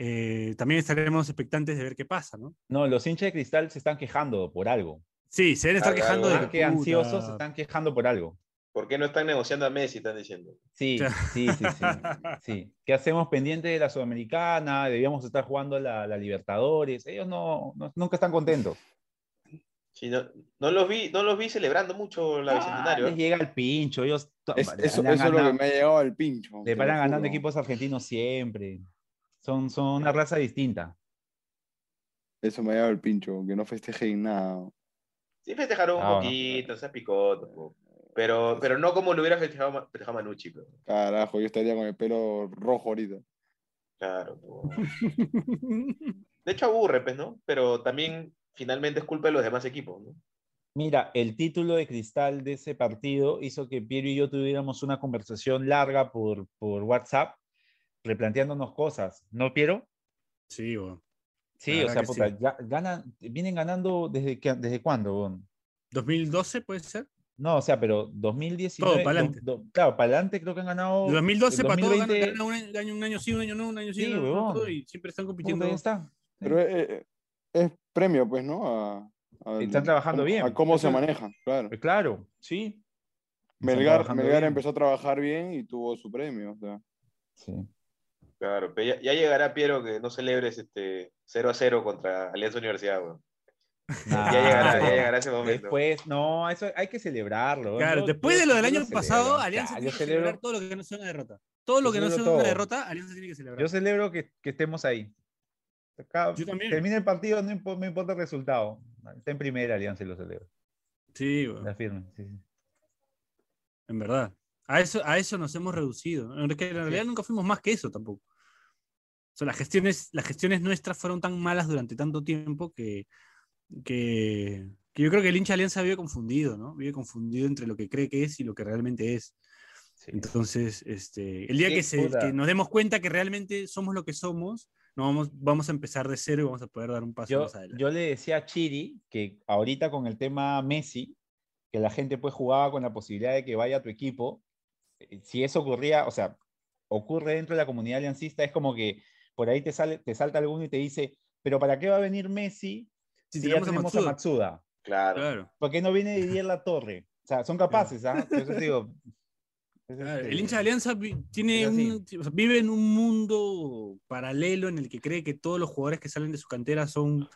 eh, también estaremos expectantes de ver qué pasa, ¿no? No, los hinchas de cristal se están quejando por algo. Sí, se deben estar quejando de Más que ansiosos, se están quejando por algo. ¿Por qué no están negociando a Messi? Están diciendo. Sí, sí, sí, sí, sí. ¿Qué hacemos pendiente de la Sudamericana? Debíamos estar jugando la, la Libertadores. Ellos no, no- nunca están contentos. Sí, no, no los vi, no los vi celebrando mucho la Ah, bicentenario. les ¿eh? llega el pincho. Ellos Es- eso es lo que me ha llegado al pincho. le paran ganando equipos argentinos siempre. Son, son una raza distinta. Eso me ha llegado al pincho, que no festejen nada. Sí festejaron un Ah, poquito, se picó. Pero, pero no como lo hubiera festejado, festejado Manucci. pero. Carajo, yo estaría con el pelo rojo ahorita. Claro. De hecho aburre, pues, ¿no? Pero también finalmente es culpa de los demás equipos, ¿no? Mira, el título de cristal de ese partido hizo que Piero y yo tuviéramos una conversación larga por, por WhatsApp, replanteándonos cosas. ¿No, Piero? Sí, bueno. Sí, La o sea, puta, sí. ya- ganan, vienen ganando desde, que, desde cuándo, weón? 2012 puede ser. No, o sea, pero 2019. Todo do- do- claro, para adelante creo que han ganado. De 2012 el para todo, ganan, 2020 ganan un, año- un año sí, un año no, un año sí, Sí, no, todo, y siempre están puta, compitiendo. ya está. Pero eh, eh, es, premio, pues, ¿no? A, a- Están trabajando cómo- bien. A cómo se manejan, claro. Pues claro, sí. Melgar, Melgar bien. empezó a trabajar bien y tuvo su premio. O sea. Sí. Claro, pero ya, ya llegará Piero que no celebres este 0 a 0 contra Alianza Universidad, weón. Nah, Ya llegará, ya llegará ese momento. Después, no, eso hay que celebrarlo. Claro, después de lo del año pasado. Alianza Ya, tiene yo que celebrar celebro, todo lo que no sea una derrota. Todo lo que no sea celebro una todo. derrota, Alianza tiene que celebrar. yo celebro que, que estemos ahí. Acá, Yo también. termina el partido, no impo- importa el resultado. Está en primera Alianza y lo celebro. Sí, bueno, La firme. Sí, sí. en verdad. A eso, a eso nos hemos reducido. En realidad nunca fuimos más que eso tampoco. O sea, las gestiones, las gestiones nuestras fueron tan malas durante tanto tiempo que, que, que yo creo que el hincha Alianza vive confundido, ¿no? Vive confundido entre lo que cree que es y lo que realmente es. Sí. Entonces, este, el día que, se, que nos demos cuenta que realmente somos lo que somos, no vamos, vamos a empezar de cero y vamos a poder dar un paso Yo, más adelante. yo le decía a Chiri que ahorita con el tema Messi, que la gente pues jugaba con la posibilidad de que vaya a tu equipo, eh, si eso ocurría, o sea, ocurre dentro de la comunidad aliancista, es como que por ahí te, sale, te salta alguno y te dice, pero ¿para qué va a venir Messi Si si, ya tenemos a tenemos a Matsuda". Matsuda? Claro. Claro. ¿Por qué no viene Didier La Torre? O sea, son capaces, ¿ah? Por eso te digo. Claro, este- El hincha de Alianza tiene un- o sea, vive en un mundo paralelo en el que cree que todos los jugadores que salen de su cantera son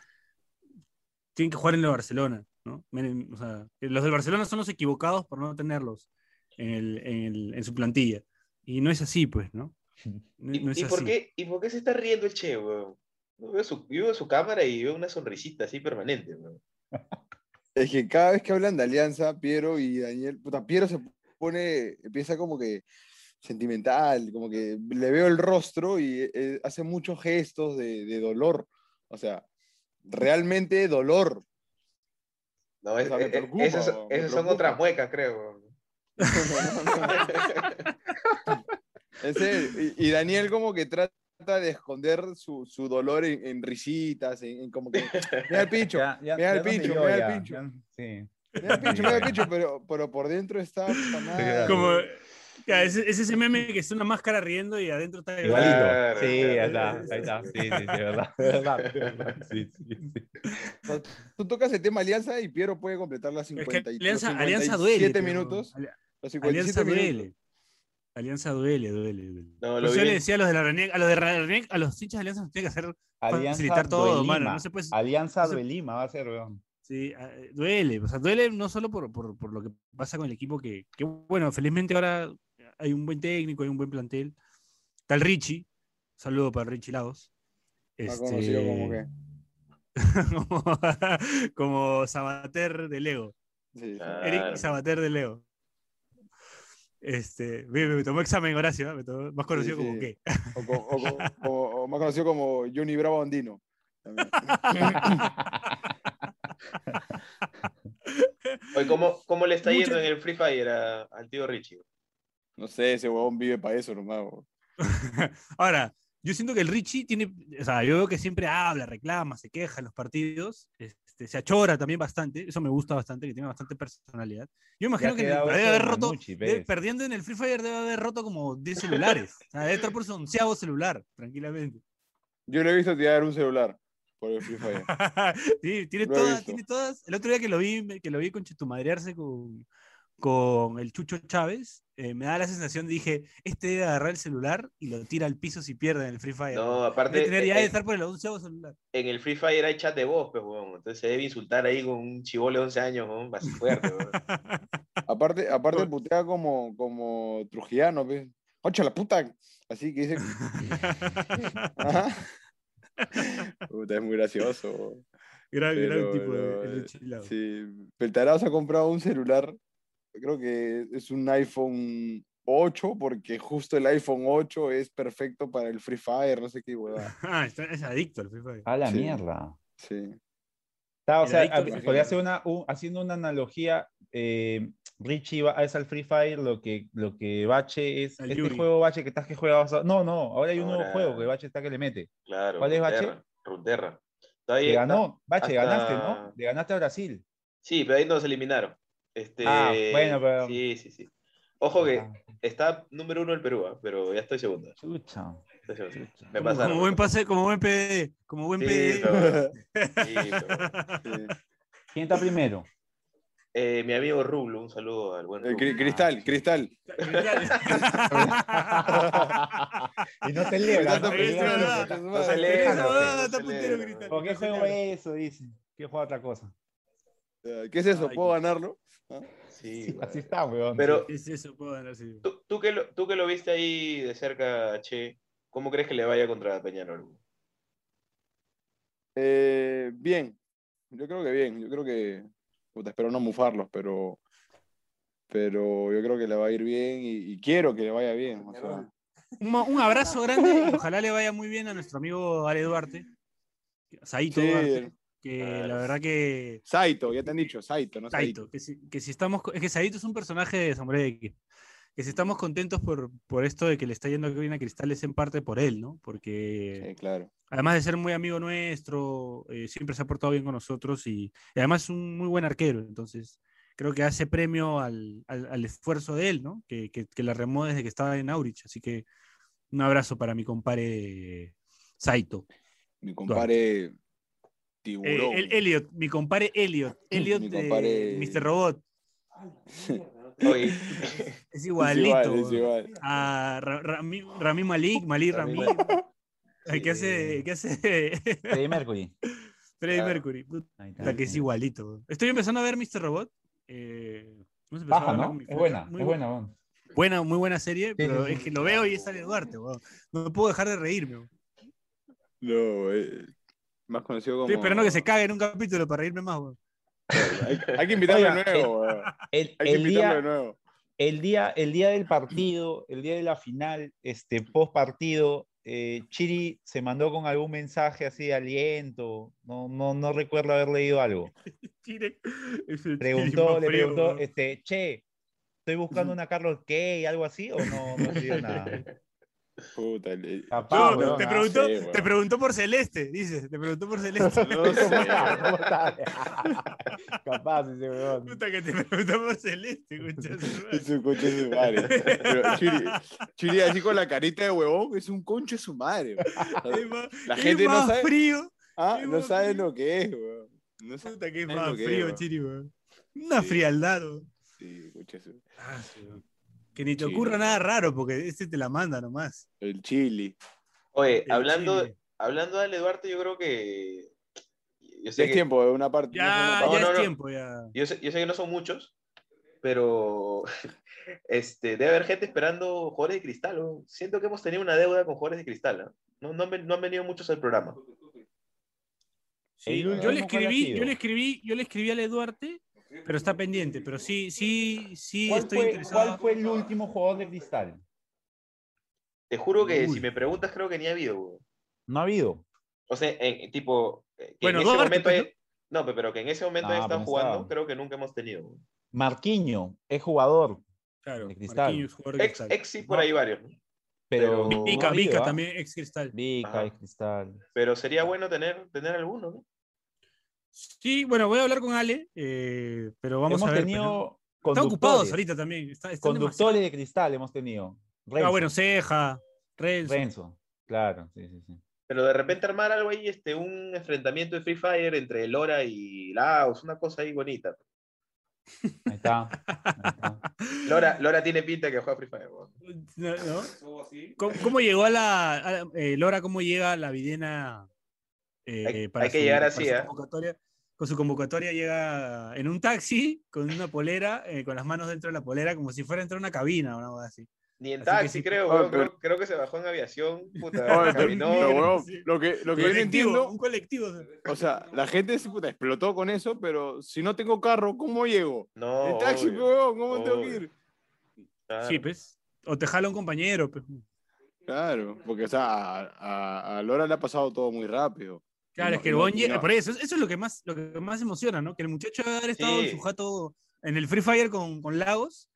tienen que jugar en el Barcelona, ¿no? Miren, o sea, los del Barcelona son los equivocados por no tenerlos en, el- en el- en su plantilla. Y no es así, pues, ¿no? No, ¿Y, no es y por qué, ¿Y por qué se está riendo el Che, weón? Yo veo su, yo veo su cámara y veo una sonrisita así permanente, weón. Es que cada vez que hablan de Alianza, Piero y Daniel, puta, Piero se pone, empieza como que sentimental, como que le veo el rostro y eh, hace muchos gestos de, de dolor. O sea, realmente dolor. No, es- O sea, me es- preocupa, esas, esas son otras muecas, creo. weón. En Y, y Daniel como que trata de esconder su, su dolor en, en risitas, en, en como que, mira el pincho, Ya- ya- mira el pincho, mira el ya, pincho. sí. mira el pincho, mira el pincho, pero, pero por dentro está puta madre. Como, ya, es, es ese meme que es una máscara riendo y adentro está Igualito. Claro, sí, claro. ahí está, ahí está. Sí, sí, sí, verdad. verdad, verdad, Sí, sí, sí. Tú tocas el tema Alianza y Piero puede completar las Es 50 que y, Alianza, los Alianza duele. 57 pero- minutos. Ali- Los Alianza 57 duele. Alianza duele, duele, duele. No, Por lo eso yo le decía a los de la Reniec, a los de la Reniec, a los hinchas de Alianza nos tiene que hacer Alianza facilitar todo, mano. No se puede, Alianza no se- Duelima va a ser, weón. Sí, eh, duele, o sea, duele no solo por, por, por lo que pasa con el equipo, que, que, bueno, felizmente ahora hay un buen técnico, hay un buen plantel. Está el Richie, saludo para Richie Lagos. Más conocido como Este, que. como, como Sabater de Lego. Sí, sí. Eric Claro. Sabater de Lego. Este, me, me tomó examen Horacio, ¿eh? me tomó- más conocido Sí, como qué. O, co- o co- o- o más conocido como Johnny Bravo Andino. Oye, ¿cómo, ¿cómo le está yendo en el Free Fire a- al tío Richie? No sé, ese huevón vive para eso nomás. Ahora, yo siento que el Richie tiene, o sea, yo veo que siempre habla, reclama, se queja en los partidos, este, se achora también bastante, eso me gusta bastante, que tiene bastante personalidad. Yo imagino que debe haber roto, debe- perdiendo en el Free Fire debe haber roto como 10 celulares, o sea, debe estar por su onceavo celular, tranquilamente. Yo le he visto tirar un celular por el Free Fire. sí, tiene todas, tiene todas. El otro día que lo vi, que lo vi con Chetumadrearse con, con el Chucho Chávez, eh, me da la sensación de dije, este debe agarrar el celular y lo tira al piso si pierde en el Free Fire. No, aparte, Debe tener ya de estar por el onceavo celular. en el Free Fire hay chat de voz, pues, weón. Entonces se debe insultar ahí con un chivolo de 11 años, weón, así fuerte, weón. Aparte, aparte putea como, como trujillano, pues. ¡Ocha la puta! Así que dice. Ajá. Puta, es muy gracioso. gran, gran tipo de, el eh. Sí, Peltarazo ha comprado un celular, creo que es un iPhone 8, porque justo el iPhone 8 es perfecto para el Free Fire, no sé qué huevada. Ah, está- es adicto al Free Fire. A la Sí. mierda. Sí. Está, o sea, adicto a- al Free podría hacer una, un- haciendo una analogía, eh, Richie va, es al Free Fire lo que, lo que Bache es, Al este Yuri. juego Bache que estás que juega, no, no, ahora hay un nuevo juego que Bache está que le mete. Claro. ¿Cuál es, Bache? Runeterra. Está Le ahí, ganó, Bache, hasta- ganaste, ¿no? Le ganaste a Brasil. Sí, pero ahí nos eliminaron. Este, Ah, bueno, pero- Sí, sí, sí. Ojo que Ah, está número uno el Perú, ¿ah? pero ya estoy segundo. Chucha. estoy segundo. chucha. Me Como, pasaron. como buen pase, como buen PD, como buen Sí, PD. pero- Sí, pero- sí. ¿Quién está primero? Eh, mi amigo Rublo, un saludo al buen Eh, Rublo. cri- cristal, cristal. y no te celebra, Tanto ¿no? No madre. se lee, Esa no, huevada no está se puntero, lee, Cristal. ¿Por qué juego eso? Dice. ¿Qué juega otra cosa? Eh, ¿Qué es eso? ¿Puedo ganarlo? Sí, Sí, así está, weón. Pero ¿Qué es eso? Puedo ganar, sí. tú, tú que lo, tú que lo viste ahí de cerca, Che, ¿cómo crees que le vaya contra Peñarol? Eh, bien, yo creo que bien, yo creo que, puta, espero no mufarlos, pero, pero yo creo que le va a ir bien y, y quiero que le vaya bien. o sea, Un, abrazo grande y ojalá le vaya muy bien a nuestro amigo Ale Duarte. Saito Sí. Duarte. Que la verdad que. Saito, ya te han dicho, Saito, ¿no? Saito. Saito, que si, que si estamos. Es que Saito es un personaje de Samurai X. Que si estamos contentos por, por esto de que le está yendo bien a Cristal es en parte por él, ¿no? Porque Sí, claro. además de ser muy amigo nuestro, eh, siempre se ha portado bien con nosotros y, y además es un muy buen arquero. Entonces, creo que hace premio al, al- al esfuerzo de él, ¿no? Que, que, que la remó desde que estaba en Aurich. Así que un abrazo para mi compadre Saito. Mi compadre Tiburón. el, Elliot, mi compadre Elliot. Elliot Mi de Mr. Robot. Oye, Es Es igualito. igual, es igual. A Ra- Rami, Rami Malik, Malik Rami ¿Qué hace? ¿Qué hace? Freddie Mercury. Freddie Claro. Mercury. Puta, está. que es igualito. Estoy empezando a ver Mr. Robot. Eh, a Baja, ¿no? Es buena, Muy es buena, buena, muy buena serie, pero sí, es que lo veo y es Ale Duarte. No puedo dejar de reírme. weón. No, eh, más conocido como. Estoy esperando que se cague en un capítulo para reírme más, weón. Hay, hay que invitarlo Oiga, de nuevo, weón. El, Hay que el invitarlo de día, nuevo. el, día, el día del partido, el día de la final, este, post partido, eh, Chiri se mandó con algún mensaje así de aliento. No, no, no recuerdo haber leído algo. Chile. Es el Preguntó, le preguntó, este, che, estoy buscando una Carlos Kay, algo así, o no, no nada. Puta, el- Capaz, No, weón, te, preguntó, te preguntó por Celeste, dices, te preguntó por Celeste. No sé. ¿Cómo está? ¿Cómo está? Capaz ese weón. Puta que te preguntó por Celeste, escucha su madre. Es un conche de su madre. Pero Chiri, Chiri así con la carita de huevón, es un conche de su madre. weón. La es gente no más sabe- frío. Ah, Es no más sabe frío. lo que es, weón. No sabe Puta que es más lo que es, frío, weón. Chiri, weón. Una Sí. frialdad, weón. Sí, conche de su- Ah, sí, weón. Que ni te ocurra nada raro, porque este te la manda nomás. El chili. oye, El hablando, Chile. hablando de Duarte, yo creo que. Yo Ya sé es que, tiempo de una parte. Ya, no, ya no, es no. tiempo, ya. yo sé, yo sé que no son muchos, pero este, debe haber gente esperando jugadores de cristal. ¿no? Siento que hemos tenido una deuda con jugadores de cristal. ¿no? No, no han, ven- no han venido muchos al programa. Sí, yo le ¿cuál ha escribí, yo le escribí, yo le escribí a Ale Duarte, pero está pendiente. Pero sí, sí, sí ¿Cuál estoy fue, interesado. cuál fue el último jugador de cristal? Te juro que Uy. si me preguntas, creo que ni ha habido. ¿no? No ha habido. O sea, en, en tipo. eh, Que Bueno, en ese Duarte, momento. hay- No, pe- pero que en ese momento Ah, haya estado pero jugando, estaba. creo que nunca hemos tenido. ¿no? Marquiño es jugador, Claro, de Cristal. Marquinhos, jugador de Ex, Cristal. ex sí, por ahí varios. ¿no? pero. No Vica, Vica ¿ah? también, ex Cristal. Vica es cristal. Pero sería bueno tener, tener alguno, ¿no? Sí, bueno, voy a hablar con Ale, eh, pero vamos hemos a ver. tenido Están ocupados ahorita también. está- Conductores de cristal hemos tenido. Ah, bueno, Ceja, Renzo. Renzo. Claro, sí, sí, sí. Pero de repente armar algo ahí, este, un enfrentamiento de Free Fire entre Lora y Laos, una cosa ahí bonita. Ahí está. ahí está. Lora, Lora tiene pinta que juega Free Fire. weón. ¿No? ¿no? ¿Cómo, cómo llegó a la. a eh, Lora, cómo llega a la videna? eh, Hay- para hay que llegar así, ¿eh? convocatoria? Con su convocatoria llega en un taxi, con una polera, eh, con las manos dentro de la polera, como si fuera a entrar a una cabina o algo así. Ni en Así taxi, sí. creo, Oye, weón, pero- creo, creo que se bajó en aviación. Puta, caminó. pero, sí. lo que, lo que yo no entiendo, Un colectivo. o sea. la gente se puta, explotó con eso, pero si no tengo carro, ¿cómo llego? No, En taxi, obvio, weón, ¿cómo tengo que obvio. ir? claro. Sí, pues. O te jala un compañero. pues. Claro, porque o sea, a, a- a Lora le ha pasado todo muy rápido. Claro, es que el no- por eso, eso es lo que más, lo que más emociona, ¿no? Que el muchacho haber estado en su jato en el Free Fire con, con Lagos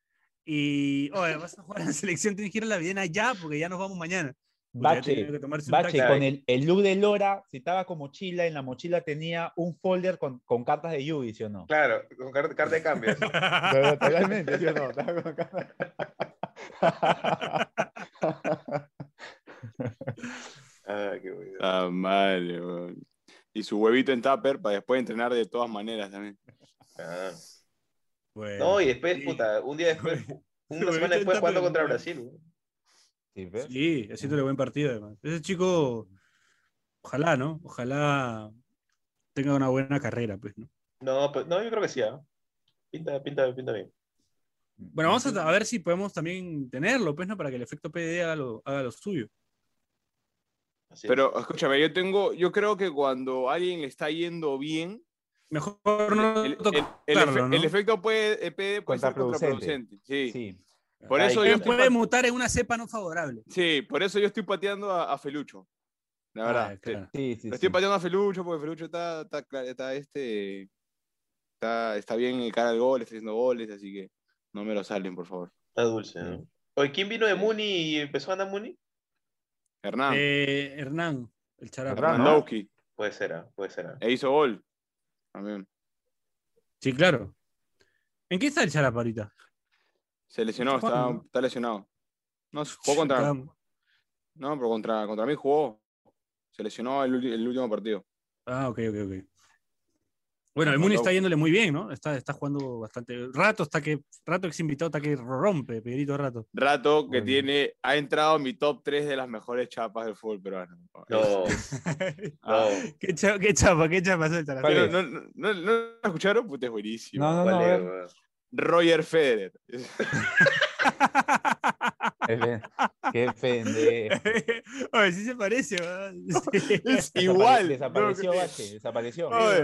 y, oye, vas a jugar en la selección, tienes que ir a la Videna ya, porque ya nos vamos mañana. Bache, con el, el look de Lora, si estaba con mochila, en la mochila tenía un folder con, con cartas de Yugi, ¿sí o no? Claro, con car- carta de cambio. Totalmente, ¿sí o no? Estaba con cartas- Ah, qué bueno. Ah, madre, weón. Y su huevito en tupper para después entrenar de todas maneras también. Ah. Bueno, No, y después, sí. puta, un día después, una semana después jugando contra. Brasil. Sí. Sí, haciéndole buen partido además. Ese chico, ojalá, ¿no? Ojalá tenga una buena carrera, pues, ¿no? No, pues, no, yo creo que sí, ¿ah? Pinta, pinta, pinta bien. Bueno, vamos a, a ver si podemos también tenerlo, pues, ¿no? Para que el efecto PD haga lo, haga lo suyo. Así es. Pero escúchame, yo tengo, yo creo que cuando a alguien le está yendo bien, Mejor no el, el- el efe- ¿no? el efecto puede, eh, puede, puede ser Contraproducente. Sí. Sí. Por Ay, eso yo estoy puede mutar en una cepa no favorable. Sí, por eso yo estoy pateando a, a Felucho. La verdad. Ah, claro. Sí, sí, Lo estoy pateando a Felucho porque Felucho está, está, está, este, está, está bien en cara al gol, está haciendo goles, así que no me lo salen, por favor. Está dulce, ¿no? Oye, ¿quién vino de Muni y empezó a andar Muni? Hernán, Eh, Hernán, el charapa. Hernán, ¿no? Lewandowski, Puede ser, ¿ah? puede ser. ¿ah? e hizo gol. También. Sí, claro. ¿En qué está el charapa ahorita? Se lesionó, Está lesionado. No, jugó contra. No, pero contra, contra mí jugó. Se lesionó el, el último partido. Ah, ok, ok, ok. Bueno, el Muni está yéndole muy bien, ¿no? Está, está jugando bastante. Rato está que. Rato ex invitado está que rompe, Pedrito Rato. Rato que bien. tiene, ha entrado en mi top 3 de las mejores chapas del fútbol peruano. No, no. ¿Qué, cha- qué chapa, qué chapa? ¿Cuál pero es? no, no, no, ¿no lo escucharon? Puta, es buenísimo. No, no, ¿Cuál no. Roger Federer. Qué pendejo. Oye, sí se parece, weón. Sí. Es igual. Desapareció, no, Bache, desapareció. Oye.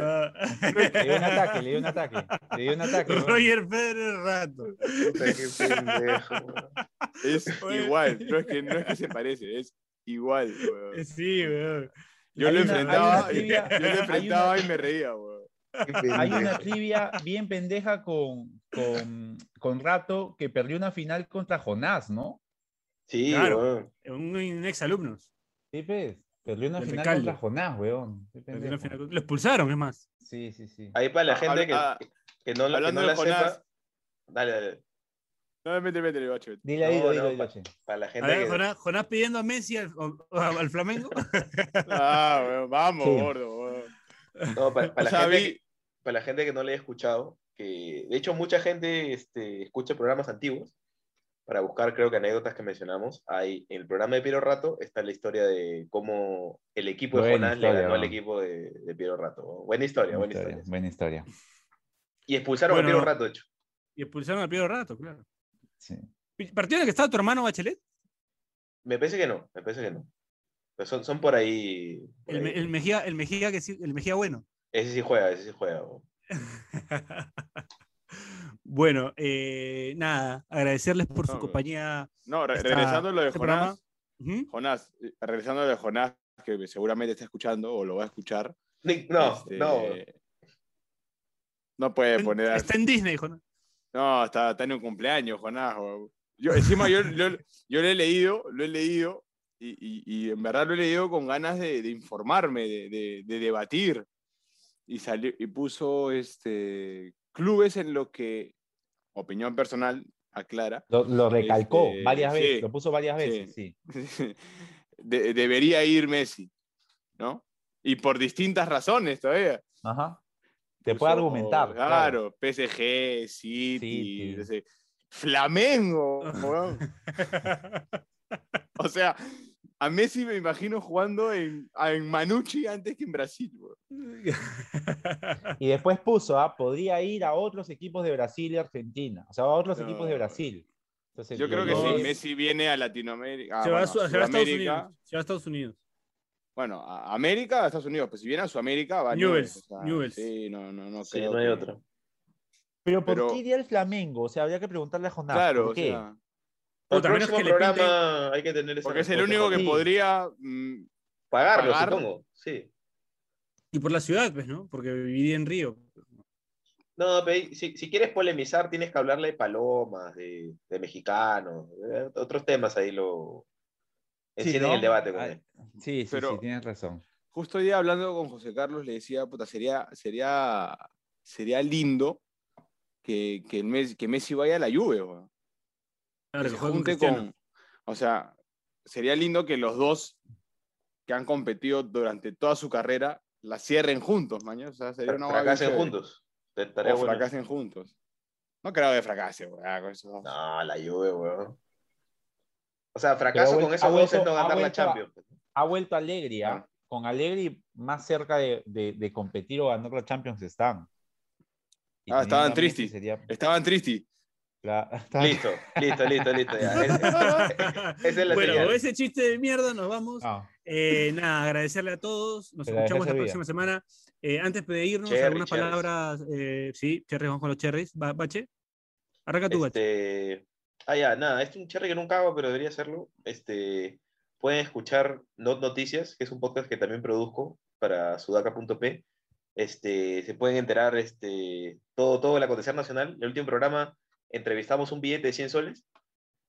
Le dio un ataque, le dio un ataque. Le dio un ataque. Roger Federer Rato. Puta, qué pendejo. Es Oye. igual. No es, que, no es que se parece, es igual. weón. Sí, weón. Yo lo enfrentaba, trivia- yo lo enfrentaba una- y me reía, weón. Hay una trivia bien pendeja con, con, con Rato que perdió una final contra Jonás, ¿no? Sí, Claro. weón. Un, un ex alumno. Sí, pues. Perdió una El final contra Jonás, weón. Qué pendejo. Lo expulsaron, es más. Sí, sí, sí. Ahí para la gente que, Ah, que no, la- que no la Jonás. sepa. Dale, dale. No, métele, métele, bacho. Dile ahí, No, dilo, no, pa-. Para la A gente ver, que. Jonás, Jonás pidiendo a Messi al, Flamengo. Ah, weón, vamos, Sí. gordo, weón. No, para, O la sea, gente vi- que- para la gente que no le haya escuchado, que de hecho mucha gente este, escucha programas antiguos para buscar, creo que anécdotas que mencionamos. Hay en el programa de Piero Rato está la historia de cómo el equipo de Buena Jonás historia, le ganó al equipo de, de Piero Rato. Buena historia, buena historia. Buena historia. Y expulsaron Bueno, a Piero Rato, de hecho. Y expulsaron a Piero Rato, claro. Sí. ¿Partido en el que estaba tu hermano Bachelet? Me parece que no, me parece que no. Pero son, son por ahí. por El, ahí. El Mejía, el Mejía que sí, el Mejía bueno. Ese sí juega, ese sí juega. bueno, eh, nada, agradecerles por su compañía. No, re- esta- regresando a lo de este Jonás. Jonás, eh, regresando a lo de Jonás, que seguramente está escuchando o lo va a escuchar. No, este, no. No puede poner. Está en Disney, Jonás. No, está, está en un cumpleaños, Jonás. Yo, encima yo, yo, yo lo he leído, lo he leído, y, y- y en verdad lo he leído con ganas de, de informarme, de, de- de debatir. Y, salió, y puso este, clubes en lo que, opinión personal, aclara, Lo, lo recalcó Este, varias sí, veces, lo puso varias veces, sí. de- debería ir Messi, ¿no? Y por distintas razones todavía. Ajá. Te puede Puso, argumentar. Claro, PSG, City, City. Flamengo. O sea, a Messi me imagino jugando en, en Manucci antes que en Brasil. Y después puso, ah, podría ir a otros equipos de Brasil y Argentina. O sea, a otros No. equipos de Brasil. Entonces, Yo creo que lo- si. Messi viene a Latinoamérica, ah, se, va a, bueno, Su- a se va a Estados Sudamérica, Unidos. Se va a Estados Unidos. bueno, a América, a Estados Unidos, pues si viene a Sudamérica, va a Newell's, Newell's, o sea, Newell's. Sí, no, no, no Sí, creo no hay que- otra. Pero ¿por pero- qué iría el Flamengo? O sea, habría que preguntarle a Jonás. Claro, ¿por o qué? sea, A menos próximo que le pinten- programa hay que tener esa porque es el único que. Sí. podría mm, Pagarlo, pagar. supongo. Sí. Y por la ciudad, pues, ¿no? Porque viviría en Río. No, pero si, si quieres polemizar, tienes que hablarle de palomas, de, de mexicanos, de otros temas ahí lo. Sí, Encienden ¿no? el debate con Ah, él. Sí, sí, Pero- sí, tienes razón. Justo hoy día hablando con José Carlos le decía, puta, sería, sería, sería lindo que, que, el Messi, que Messi vaya a la Juve, weón. Claro, Que que se juegue con junte con, o sea, sería lindo que los dos que han competido durante toda su carrera la cierren juntos, mañana. O sea, sería una Fracasen juntos. Estaría O bueno. fracasen juntos. No creo que fracase, weón, con esos dos. No, la Juve, weón. O sea, fracaso Pero con esos ha dos es vuelto- no ganar la vuelto Champions. Ha vuelto Allegri, ¿ah? Ah. Con Allegri más cerca de, de- de competir o ganar la Champions están. Y Ah, estaban tristes. sería- Estaban tristes. La- Listo, listo, listo, listo. Ya. Es- esa es la bueno, señal. ese chiste de mierda nos vamos. Ah, Eh, nada, agradecerle a todos. Nos dejé escuchamos la próxima semana. Eh, antes de irnos, Cherry, algunas cherries. palabras. eh, sí, cherries, vamos con los cherries. Ba- Bache. Arranca tú, Bache. Este, Ah, ya, nada, este es un cherry que nunca hago, pero debería hacerlo. Este, pueden escuchar Not Noticias, que es un podcast que también produzco para sudaca.p. Este, se pueden enterar este, todo, todo el acontecer nacional. El último programa entrevistamos un billete de 100 soles.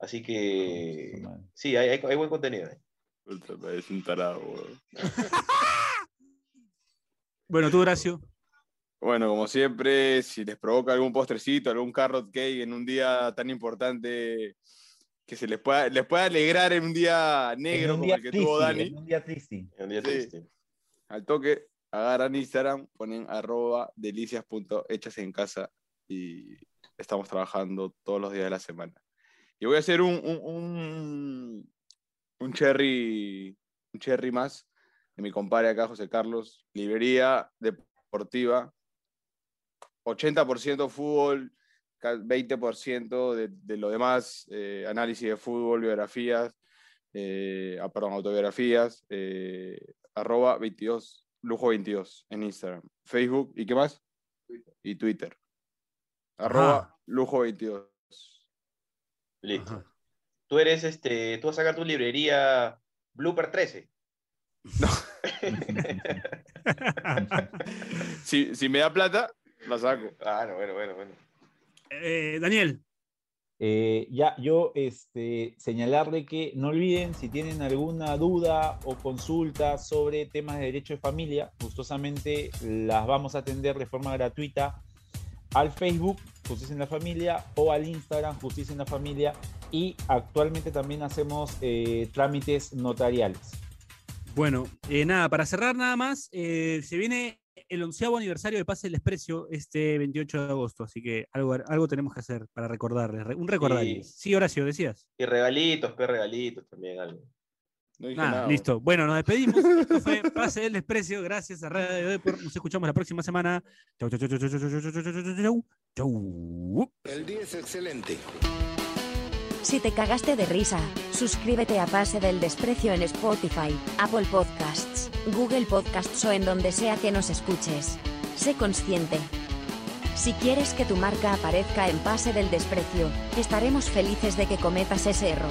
Así que sí, hay, hay, hay buen contenido. ahí. Puta, Es un tarado. Bueno, tú, Horacio. Bueno, como siempre, si les provoca algún postrecito, algún carrot cake en un día tan importante que se les pueda, les pueda alegrar en un día negro En un como día el que tuvo triste, Dani, en un día triste. Un día Sí. triste. al toque, agarran Instagram, ponen arroba delicias.hechas en casa y estamos trabajando todos los días de la semana. Y voy a hacer un, un, un, un cherry, un cherry más de mi compadre acá, José Carlos, librería deportiva, 80% fútbol, ca- 20% de, de lo demás, eh, análisis de fútbol, biografías, eh, ah, perdón, autobiografías, eh, arroba 22, lujo 22 en Instagram, Facebook y qué más? Y Twitter. Arroba Ajá. lujo 22. Listo. Ajá. Tú eres este, tú vas a sacar tu librería Blooper 13. Si, si me da plata, la saco. Ah, no, bueno, bueno, bueno. Eh, Daniel. Eh, ya, yo este, señalarle que no olviden si tienen alguna duda o consulta sobre temas de derecho de familia, gustosamente las vamos a atender de forma gratuita al Facebook Justicia en la Familia o al Instagram Justicia en la Familia y actualmente también hacemos eh, trámites notariales. Bueno, eh, nada, para cerrar nada más, eh, se viene el onceavo aniversario de Pase el Desprecio este 28 de agosto, así que algo, algo tenemos que hacer para recordarles, re- un recordario. Sí. Sí, Horacio, decías. Y regalitos, pe regalitos también, algo. No dije Nada, nada. listo. Bueno, nos despedimos. Esto fue Pase del Desprecio. Gracias a Radio Depor. Nos escuchamos la próxima semana. Chau, chau, chau, chau, chau, chau, chau, chau, chau, chau, chau, chau. Chau. El día es excelente. Si te cagaste de risa, suscríbete a Pase del Desprecio en Spotify, Apple Podcasts, Google Podcasts o en donde sea que nos escuches. Sé consciente. Si quieres que tu marca aparezca en Pase del Desprecio, estaremos felices de que cometas ese error.